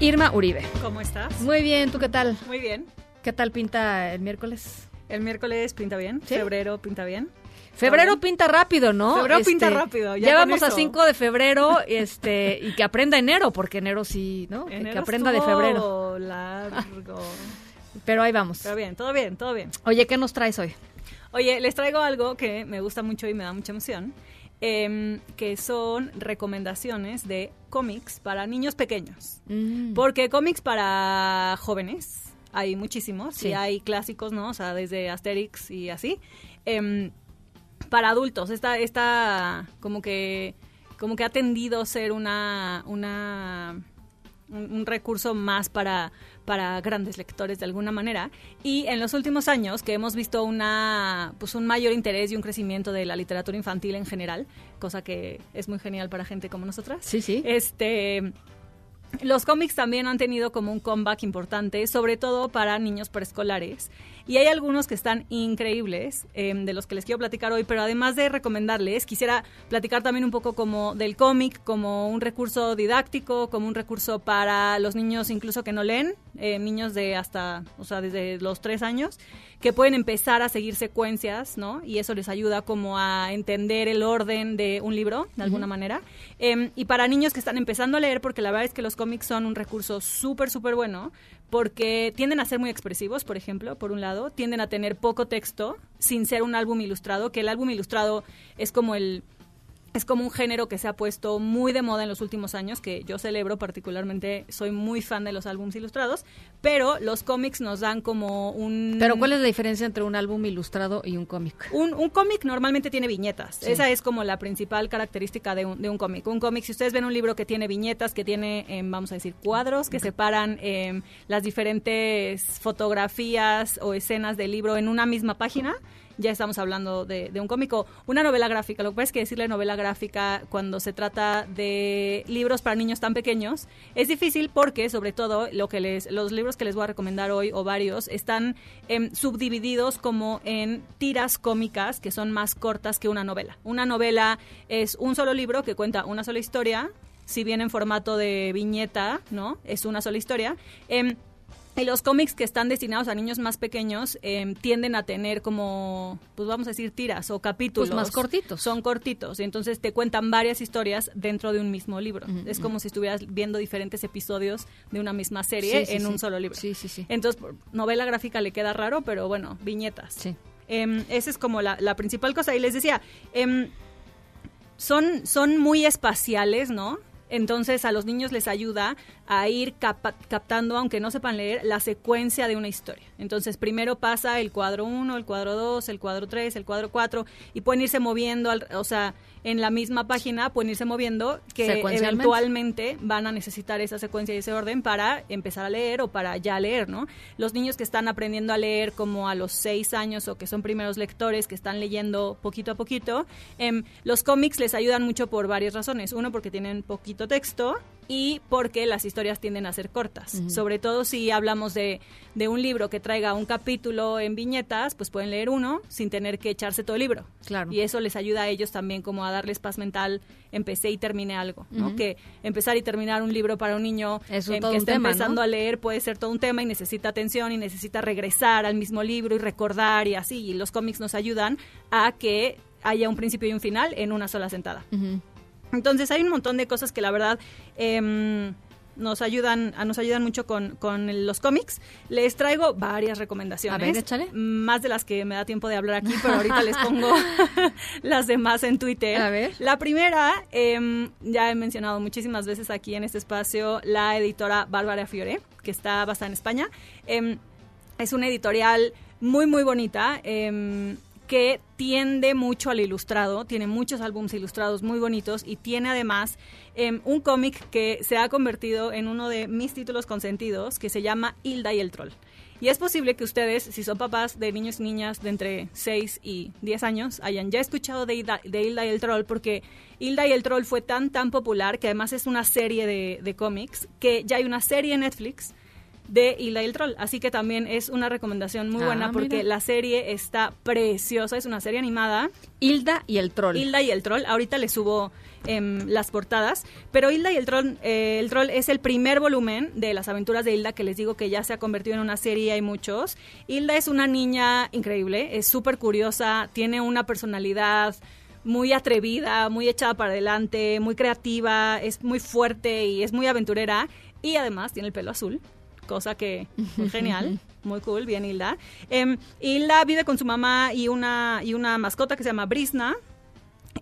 Irma Uribe. ¿Cómo estás? Muy bien, ¿tú qué tal? Muy bien. ¿Qué tal pinta el miércoles? El miércoles pinta bien, febrero pinta bien. Febrero pinta rápido, ¿no? Febrero pinta rápido. Ya, vamos a 5 de febrero este, y que aprenda enero, porque enero sí, ¿no? que aprenda de febrero. largo. Pero ahí vamos. Pero bien, todo bien, todo bien. Oye, ¿qué nos traes hoy? Oye, les traigo algo que me gusta mucho y me da mucha emoción. Em, que son recomendaciones de cómics para niños pequeños. Mm. Porque cómics para jóvenes hay muchísimos y hay clásicos, ¿no? O sea, desde Asterix y así. Em, para adultos, esta, esta como que como que ha tendido a ser una, una un, recurso más para, para grandes lectores de alguna manera. Y en los últimos años que hemos visto una, pues un mayor interés y un crecimiento de la literatura infantil en general, cosa que es muy genial para gente como nosotras. Sí, sí. Este, los cómics también han tenido como un comeback importante, sobre todo para niños preescolares. Y hay algunos que están increíbles, em, de los que les quiero platicar hoy, pero además de recomendarles, quisiera platicar también un poco como del cómic, como un recurso didáctico, como un recurso para los niños incluso que no leen, eh, niños de hasta, o sea, desde los tres años, que pueden empezar a seguir secuencias, ¿no? Y eso les ayuda como a entender el orden de un libro, de alguna manera. Em, y para niños que están empezando a leer, porque la verdad es que los cómics son un recurso súper, súper bueno, porque tienden a ser muy expresivos, por ejemplo, por un lado, tienden a tener poco texto sin ser un álbum ilustrado, que el álbum ilustrado es como el es como un género que se ha puesto muy de moda en los últimos años, que yo celebro particularmente, soy muy fan de los álbumes ilustrados, pero los cómics nos dan como un... Pero ¿cuál es la diferencia entre un álbum ilustrado y un cómic? Un, un cómic normalmente tiene viñetas, esa es como la principal característica de un, de un cómic. Un cómic, si ustedes ven un libro que tiene viñetas, que tiene, em, vamos a decir, cuadros, que separan eh, las diferentes fotografías o escenas del libro en una misma página, ya estamos hablando de, un cómico. Una novela gráfica, lo que pasa es que decirle novela gráfica cuando se trata de libros para niños tan pequeños es difícil porque, sobre todo, lo que les, los libros que les voy a recomendar hoy o varios están em, subdivididos como en tiras cómicas que son más cortas que una novela. Una novela es un solo libro que cuenta una sola historia, si bien en formato de viñeta, ¿no? Es una sola historia. Em, y los cómics que están destinados a niños más pequeños em, tienden a tener como, pues vamos a decir, tiras o capítulos. Pues más cortitos. Son cortitos. Y entonces te cuentan varias historias dentro de un mismo libro. es como si estuvieras viendo diferentes episodios de una misma serie en un solo libro. Sí, sí, sí. Entonces, novela gráfica le queda raro, pero bueno, viñetas. Sí. Em, esa es como la, la, principal cosa. Y les decía, em, son, son muy espaciales, ¿no? Entonces a los niños les ayuda a ir captando, aunque no sepan leer, la secuencia de una historia. Entonces primero pasa el cuadro 1, el cuadro 2, el cuadro 3, el cuadro 4 y pueden irse moviendo, o sea, en la misma página pueden irse moviendo que eventualmente van a necesitar esa secuencia y ese orden para empezar a leer o para ya leer, ¿no? Los niños que están aprendiendo a leer como a los seis años o que son primeros lectores, que están leyendo poquito a poquito, em, los cómics les ayudan mucho por varias razones. Uno, porque tienen poquito texto y porque las historias tienden a ser cortas. Sobre todo si hablamos de, de, un libro que traiga un capítulo en viñetas, pues pueden leer uno sin tener que echarse todo el libro. Claro. Y eso les ayuda a ellos también como a darles paz mental, empecé y terminé algo, ¿no? Que empezar y terminar un libro para un niño em, que está empezando a leer puede ser todo un tema y necesita atención y necesita regresar al mismo libro y recordar y así. Y los cómics nos ayudan a que haya un principio y un final en una sola sentada. Entonces hay un montón de cosas que la verdad em, nos ayudan, nos ayudan mucho con, los cómics. Les traigo varias recomendaciones. A ver, échale. Más de las que me da tiempo de hablar aquí, pero ahorita les pongo las demás en Twitter. A ver. La primera, em, ya he mencionado muchísimas veces aquí en este espacio, la editora Bárbara Fiore, que está basada en España. Em, es una editorial muy, muy bonita que tiende mucho al ilustrado, tiene muchos álbumes ilustrados muy bonitos y tiene además em, un cómic que se ha convertido en uno de mis títulos consentidos que se llama Hilda y el Troll. Y es posible que ustedes, si son papás de niños y niñas de entre 6 y 10 años, hayan ya escuchado de Hilda, y el Troll, porque Hilda y el Troll fue tan, tan popular que además es una serie de, de cómics, que ya hay una serie en Netflix de Hilda y el Troll. Así que también es una recomendación muy Ah, buena porque mira. la serie está preciosa, es una serie animada. Hilda y el Troll. Hilda y el Troll, ahorita le subo em, las portadas, pero Hilda y el Troll, eh, el Troll es el primer volumen de las aventuras de Hilda que les digo que ya se ha convertido en una serie, hay muchos. Hilda es una niña increíble, es súper curiosa, tiene una personalidad muy atrevida, muy echada para adelante, muy creativa, es muy fuerte y es muy aventurera y además tiene el pelo azul, cosa que muy genial, muy cool, bien Hilda. Em, Hilda vive con su mamá y una, y una mascota que se llama Brisna.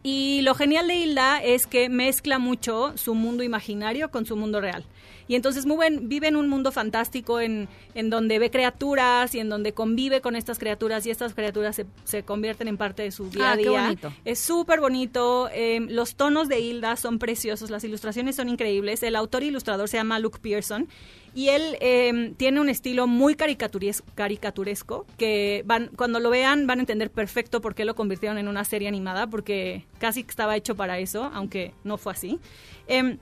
Y lo genial de Hilda es que mezcla mucho su mundo imaginario con su mundo real. Y entonces muy buen- vive en un mundo fantástico en, en donde ve criaturas y en donde convive con estas criaturas y estas criaturas se, se convierten en parte de su día Ah, a qué día. bonito. Es súper bonito. eh, los tonos de Hilda son preciosos. Las ilustraciones son increíbles. El autor ilustrador se llama Luke Pearson. Y él eh, tiene un estilo muy caricatures- caricaturesco que van cuando lo vean van a entender perfecto por qué lo convirtieron en una serie animada porque casi estaba hecho para eso, aunque no fue así. Em,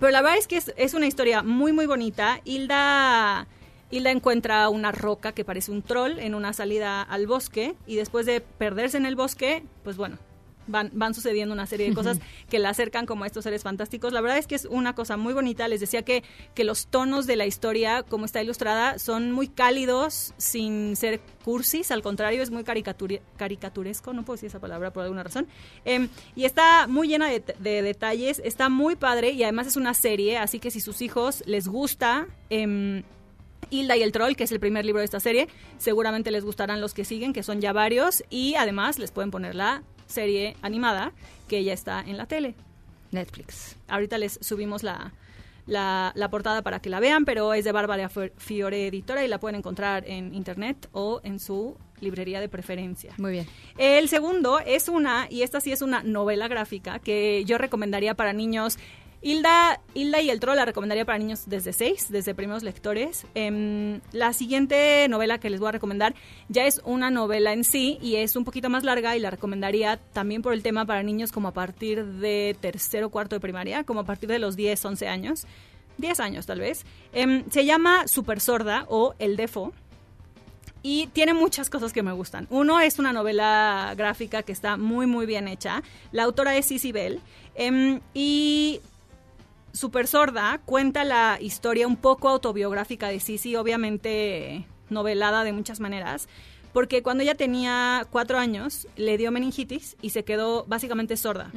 pero la verdad es que es, es una historia muy, muy bonita. Hilda, Hilda encuentra una roca que parece un troll en una salida al bosque y después de perderse en el bosque, pues bueno, van, van sucediendo una serie de cosas que la acercan como a estos seres fantásticos. La verdad es que es una cosa muy bonita. Les decía que, que los tonos de la historia, como está ilustrada, son muy cálidos sin ser cursis. Al contrario, es muy caricature- caricaturesco. No puedo decir esa palabra por alguna razón. Em, y está muy llena de, de detalles. Está muy padre y además es una serie. Así que si sus hijos les gusta... em, Hilda y el Troll, que es el primer libro de esta serie. Seguramente les gustarán los que siguen, que son ya varios. Y además les pueden poner la serie animada, que ya está en la tele. Netflix. Ahorita les subimos la, la, la portada para que la vean, pero es de Bárbara Fi- Fiore Editora y la pueden encontrar en internet o en su librería de preferencia. Muy bien. El segundo es una, y esta sí es una novela gráfica que yo recomendaría para niños. Hilda, Hilda y el Troll la recomendaría para niños desde 6, desde primeros lectores. Em, la siguiente novela que les voy a recomendar ya es una novela en sí y es un poquito más larga y la recomendaría también por el tema para niños como a partir de tercero o cuarto de primaria, como a partir de los 10, 11 años. 10 años tal vez. Em, se llama Super Sorda o El Defo. Y tiene muchas cosas que me gustan. Uno es una novela gráfica que está muy, muy bien hecha. La autora es Cici Bell. Em, y Super Sorda cuenta la historia un poco autobiográfica de Cici, obviamente novelada de muchas maneras. Porque cuando ella tenía cuatro años, le dio meningitis y se quedó básicamente sorda.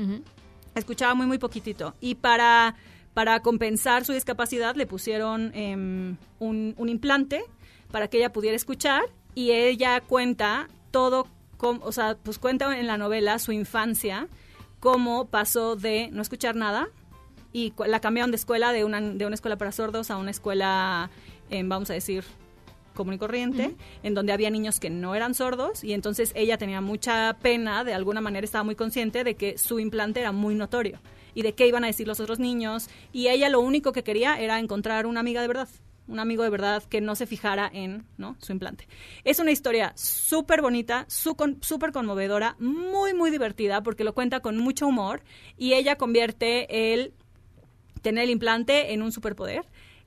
Escuchaba muy, muy poquitito. Y para, para compensar su discapacidad le pusieron em, un, un implante para que ella pudiera escuchar y ella cuenta todo, com- o sea, pues cuenta en la novela su infancia, cómo pasó de no escuchar nada y la cambiaron de escuela, de una, de una escuela para sordos a una escuela, vamos a decir, común y corriente, en donde había niños que no eran sordos y entonces ella tenía mucha pena, de alguna manera estaba muy consciente de que su implante era muy notorio y de qué iban a decir los otros niños y ella lo único que quería era encontrar una amiga de verdad un amigo de verdad que no se fijara en ¿no? su implante. Es una historia súper bonita, súper conmovedora, muy, muy divertida porque lo cuenta con mucho humor y ella convierte el tener el implante en un superpoder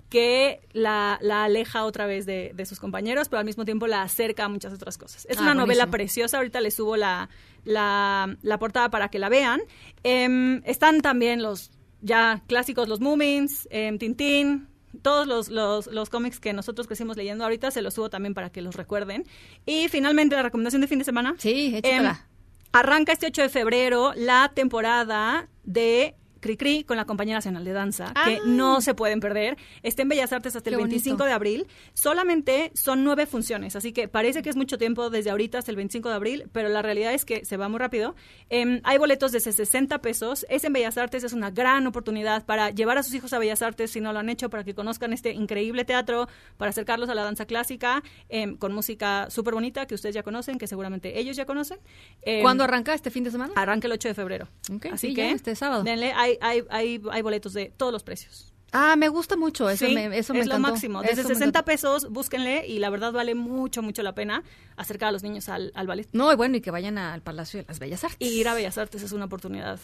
que la, la aleja otra vez de, de sus compañeros, pero al mismo tiempo la acerca a muchas otras cosas. Es Ah, una novela preciosa, ahorita les subo la, la, la portada para que la vean. Em, están también los ya clásicos, los Moomins, em, Tintín, todos los, los, los cómics que nosotros crecimos leyendo ahorita, se los subo también para que los recuerden. Y finalmente la recomendación de fin de semana. Sí, échatela. arranca este 8 de febrero la temporada de Cricri con la Compañía Nacional de Danza, que Ah. no se pueden perder. Está en Bellas Artes hasta el Qué 25 bonito. de abril. Solamente son nueve funciones, así que parece que es mucho tiempo desde ahorita hasta el 25 de abril, pero la realidad es que se va muy rápido. Em, hay boletos de 60 pesos. Es en Bellas Artes, es una gran oportunidad para llevar a sus hijos a Bellas Artes si no lo han hecho, para que conozcan este increíble teatro, para acercarlos a la danza clásica, em, con música súper bonita que ustedes ya conocen, que seguramente ellos ya conocen. Em, ¿Cuándo arranca este fin de semana? Arranca el 8 de febrero. Ok, Así sí, que ya, este sábado. denle, hay, hay, hay, hay boletos de todos los precios. Ah, me gusta mucho. Eso Sí, me, eso me es lo encantó. máximo. Desde Eso me 60 encantó. pesos, búsquenle y la verdad vale mucho, mucho la pena acercar a los niños al, al ballet. No, y bueno, y que vayan al Palacio de las Bellas Artes. Y ir a Bellas Artes es una oportunidad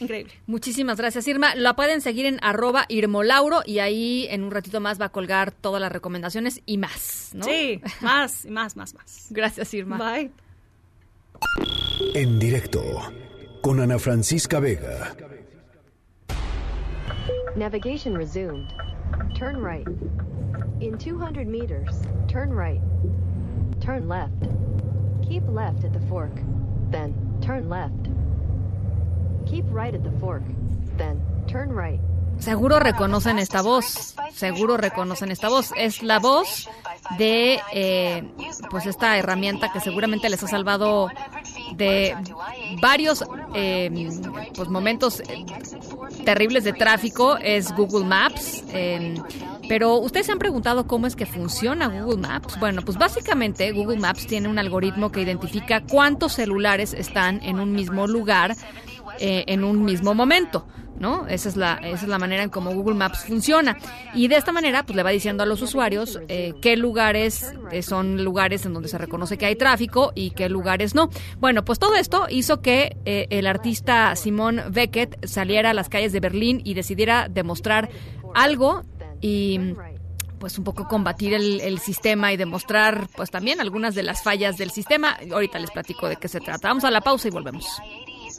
Increíble. Muchísimas gracias, Irma. La pueden seguir en arroba Irmolauro y ahí en un ratito más va a colgar todas las recomendaciones y más, ¿no? Sí, más, más, más, más. Gracias, Irma. Bye. En directo con Ana Francisca Vega. Navigation resumed. Turn right. In 200 meters, turn right. Turn left. Keep left at the fork. Then turn left. Keep right at the fork. Then turn right. Seguro reconocen esta voz, seguro reconocen esta voz. Es la voz de eh, pues esta herramienta que seguramente les ha salvado de varios eh, pues momentos terribles de tráfico. Es Google Maps. Eh, pero ustedes se han preguntado cómo es que funciona Google Maps. Bueno, pues básicamente Google Maps tiene un algoritmo que identifica cuántos celulares están en un mismo lugar eh, en un mismo momento. ¿No? Esa es, la, esa es la manera en cómo Google Maps funciona. Y de esta manera, pues le va diciendo a los usuarios eh, qué lugares eh, son lugares en donde se reconoce que hay tráfico y qué lugares no. Bueno, pues todo esto hizo que eh, el artista Simón Beckett saliera a las calles de Berlín y decidiera demostrar algo y pues un poco combatir el, el, sistema y demostrar pues también algunas de las fallas del sistema. Ahorita les platico de qué se trata. Vamos a la pausa y volvemos.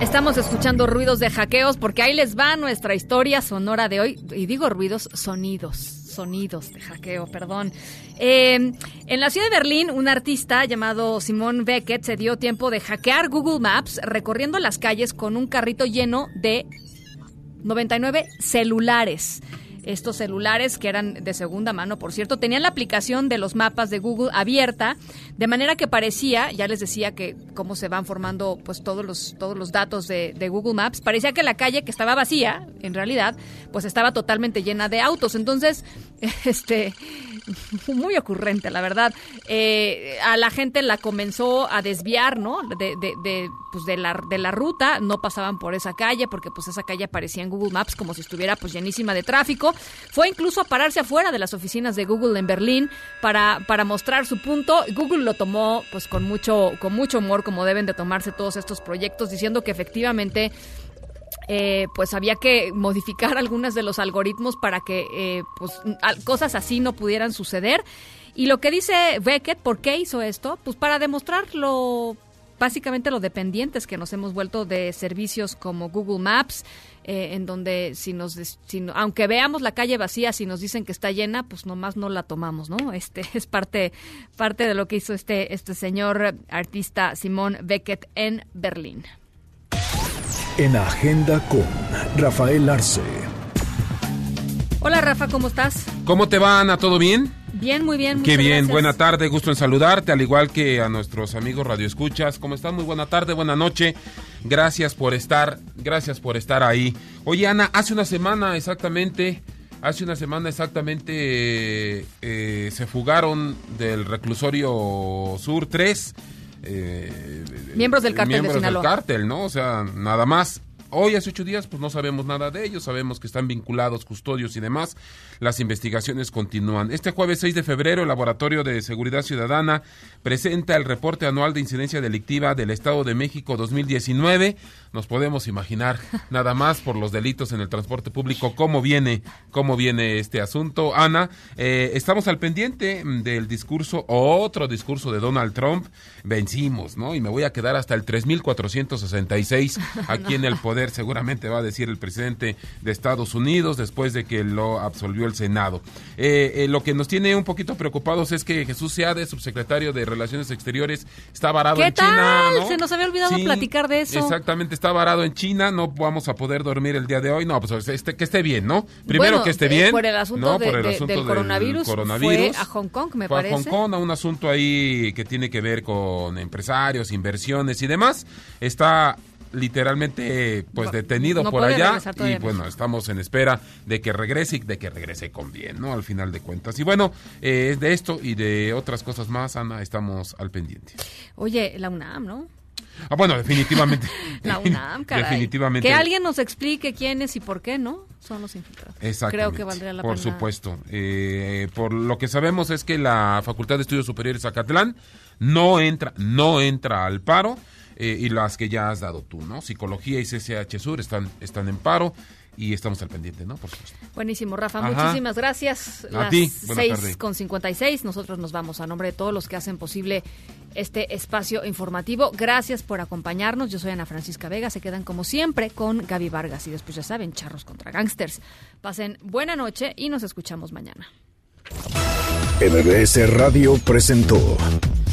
Estamos escuchando ruidos de hackeos porque ahí les va nuestra historia sonora de hoy. Y digo ruidos, sonidos, sonidos de hackeo, perdón. Eh, en la ciudad de Berlín, un artista llamado Simón Beckett se dio tiempo de hackear Google Maps recorriendo las calles con un carrito lleno de 99 celulares. Estos celulares, que eran de segunda mano, por cierto, tenían la aplicación de los mapas de Google abierta, de manera que parecía, ya les decía que cómo se van formando pues todos los, todos los datos de, de Google Maps, parecía que la calle que estaba vacía, en realidad, pues estaba totalmente llena de autos. Entonces, este muy ocurrente, la verdad. Eh, a la gente la comenzó a desviar, ¿no? De, de, de, pues de, la, de la ruta, no pasaban por esa calle porque pues esa calle aparecía en Google Maps como si estuviera pues llenísima de tráfico. Fue incluso a pararse afuera de las oficinas de Google en Berlín para, para mostrar su punto. Google lo tomó pues con mucho, con mucho humor como deben de tomarse todos estos proyectos, diciendo que efectivamente eh, pues había que modificar algunos de los algoritmos para que eh, pues, cosas así no pudieran suceder. Y lo que dice Beckett, ¿por qué hizo esto? Pues para demostrar lo básicamente lo dependientes que nos hemos vuelto de servicios como Google Maps, eh, en donde si nos, aunque veamos la calle vacía, si nos dicen que está llena, pues nomás no la tomamos, ¿no? Este es parte, parte de lo que hizo este, este señor artista Simón Beckett en Berlín. En Agenda con Rafael Arce. Hola Rafa, ¿cómo estás? ¿Cómo te va Ana? ¿Todo bien? Bien, muy bien. Qué bien, gracias. buena tarde, gusto en saludarte, al igual que a nuestros amigos Radio Escuchas. ¿Cómo están? Muy buena tarde, buena noche. Gracias por estar, gracias por estar ahí. Oye Ana, hace una semana exactamente, hace una semana exactamente eh, eh, se fugaron del reclusorio Sur 3. Eh, miembros del cártel miembros de Sinaloa. del cártel, ¿no? O sea, nada más. Hoy, hace ocho días, pues no sabemos nada de ellos, sabemos que están vinculados, custodios y demás. Las investigaciones continúan. Este jueves 6 de febrero, el Laboratorio de Seguridad Ciudadana presenta el reporte anual de incidencia delictiva del Estado de México 2019. Nos podemos imaginar nada más por los delitos en el transporte público cómo viene, cómo viene este asunto. Ana, eh, estamos al pendiente del discurso, otro discurso de Donald Trump. Vencimos, ¿no? Y me voy a quedar hasta el 3466 aquí en el poder, seguramente va a decir el presidente de Estados Unidos después de que lo absolvió el Senado. Eh, eh, lo que nos tiene un poquito preocupados es que Jesús Seade, subsecretario de Relaciones Exteriores, está varado ¿Qué en tal? China. ¿no? Se nos había olvidado Sí, platicar de eso. Exactamente, está varado en China, no vamos a poder dormir el día de hoy. No, pues este, que esté bien, ¿no? Primero Bueno, que esté eh, bien. por el asunto ¿no? de- Por el de- asunto del coronavirus, coronavirus. fue a Hong Kong, me Fue a parece. Hong Kong, a un asunto ahí que tiene que ver con empresarios, inversiones y demás. Está literalmente pues detenido no por allá y bueno, estamos en espera de que regrese y de que regrese con bien, ¿no? Al final de cuentas. Y bueno, eh, de esto y de otras cosas más, Ana, estamos al pendiente. Oye, la UNAM, ¿no? Ah, bueno, definitivamente. La UNAM, caray. Definitivamente. Que alguien nos explique quiénes y por qué, ¿no? Son los infiltrados. Creo que valdría la Por pena. supuesto. Eh, por lo que sabemos es que la Facultad de Estudios Superiores Zacatlán no entra, no entra al paro eh, y las que ya has dado tú, ¿no? Psicología y CCH Sur están, están en paro y estamos al pendiente, ¿no? Por supuesto. Buenísimo, Rafa. Ajá. Muchísimas gracias. A Las ti. 6 con 56. Nosotros nos vamos a nombre de todos los que hacen posible este espacio informativo. Gracias por acompañarnos. Yo soy Ana Francisca Vega. Se quedan como siempre con Gaby Vargas. Y después ya saben, charros contra gangsters. Pasen buena noche y nos escuchamos mañana. MBS Radio presentó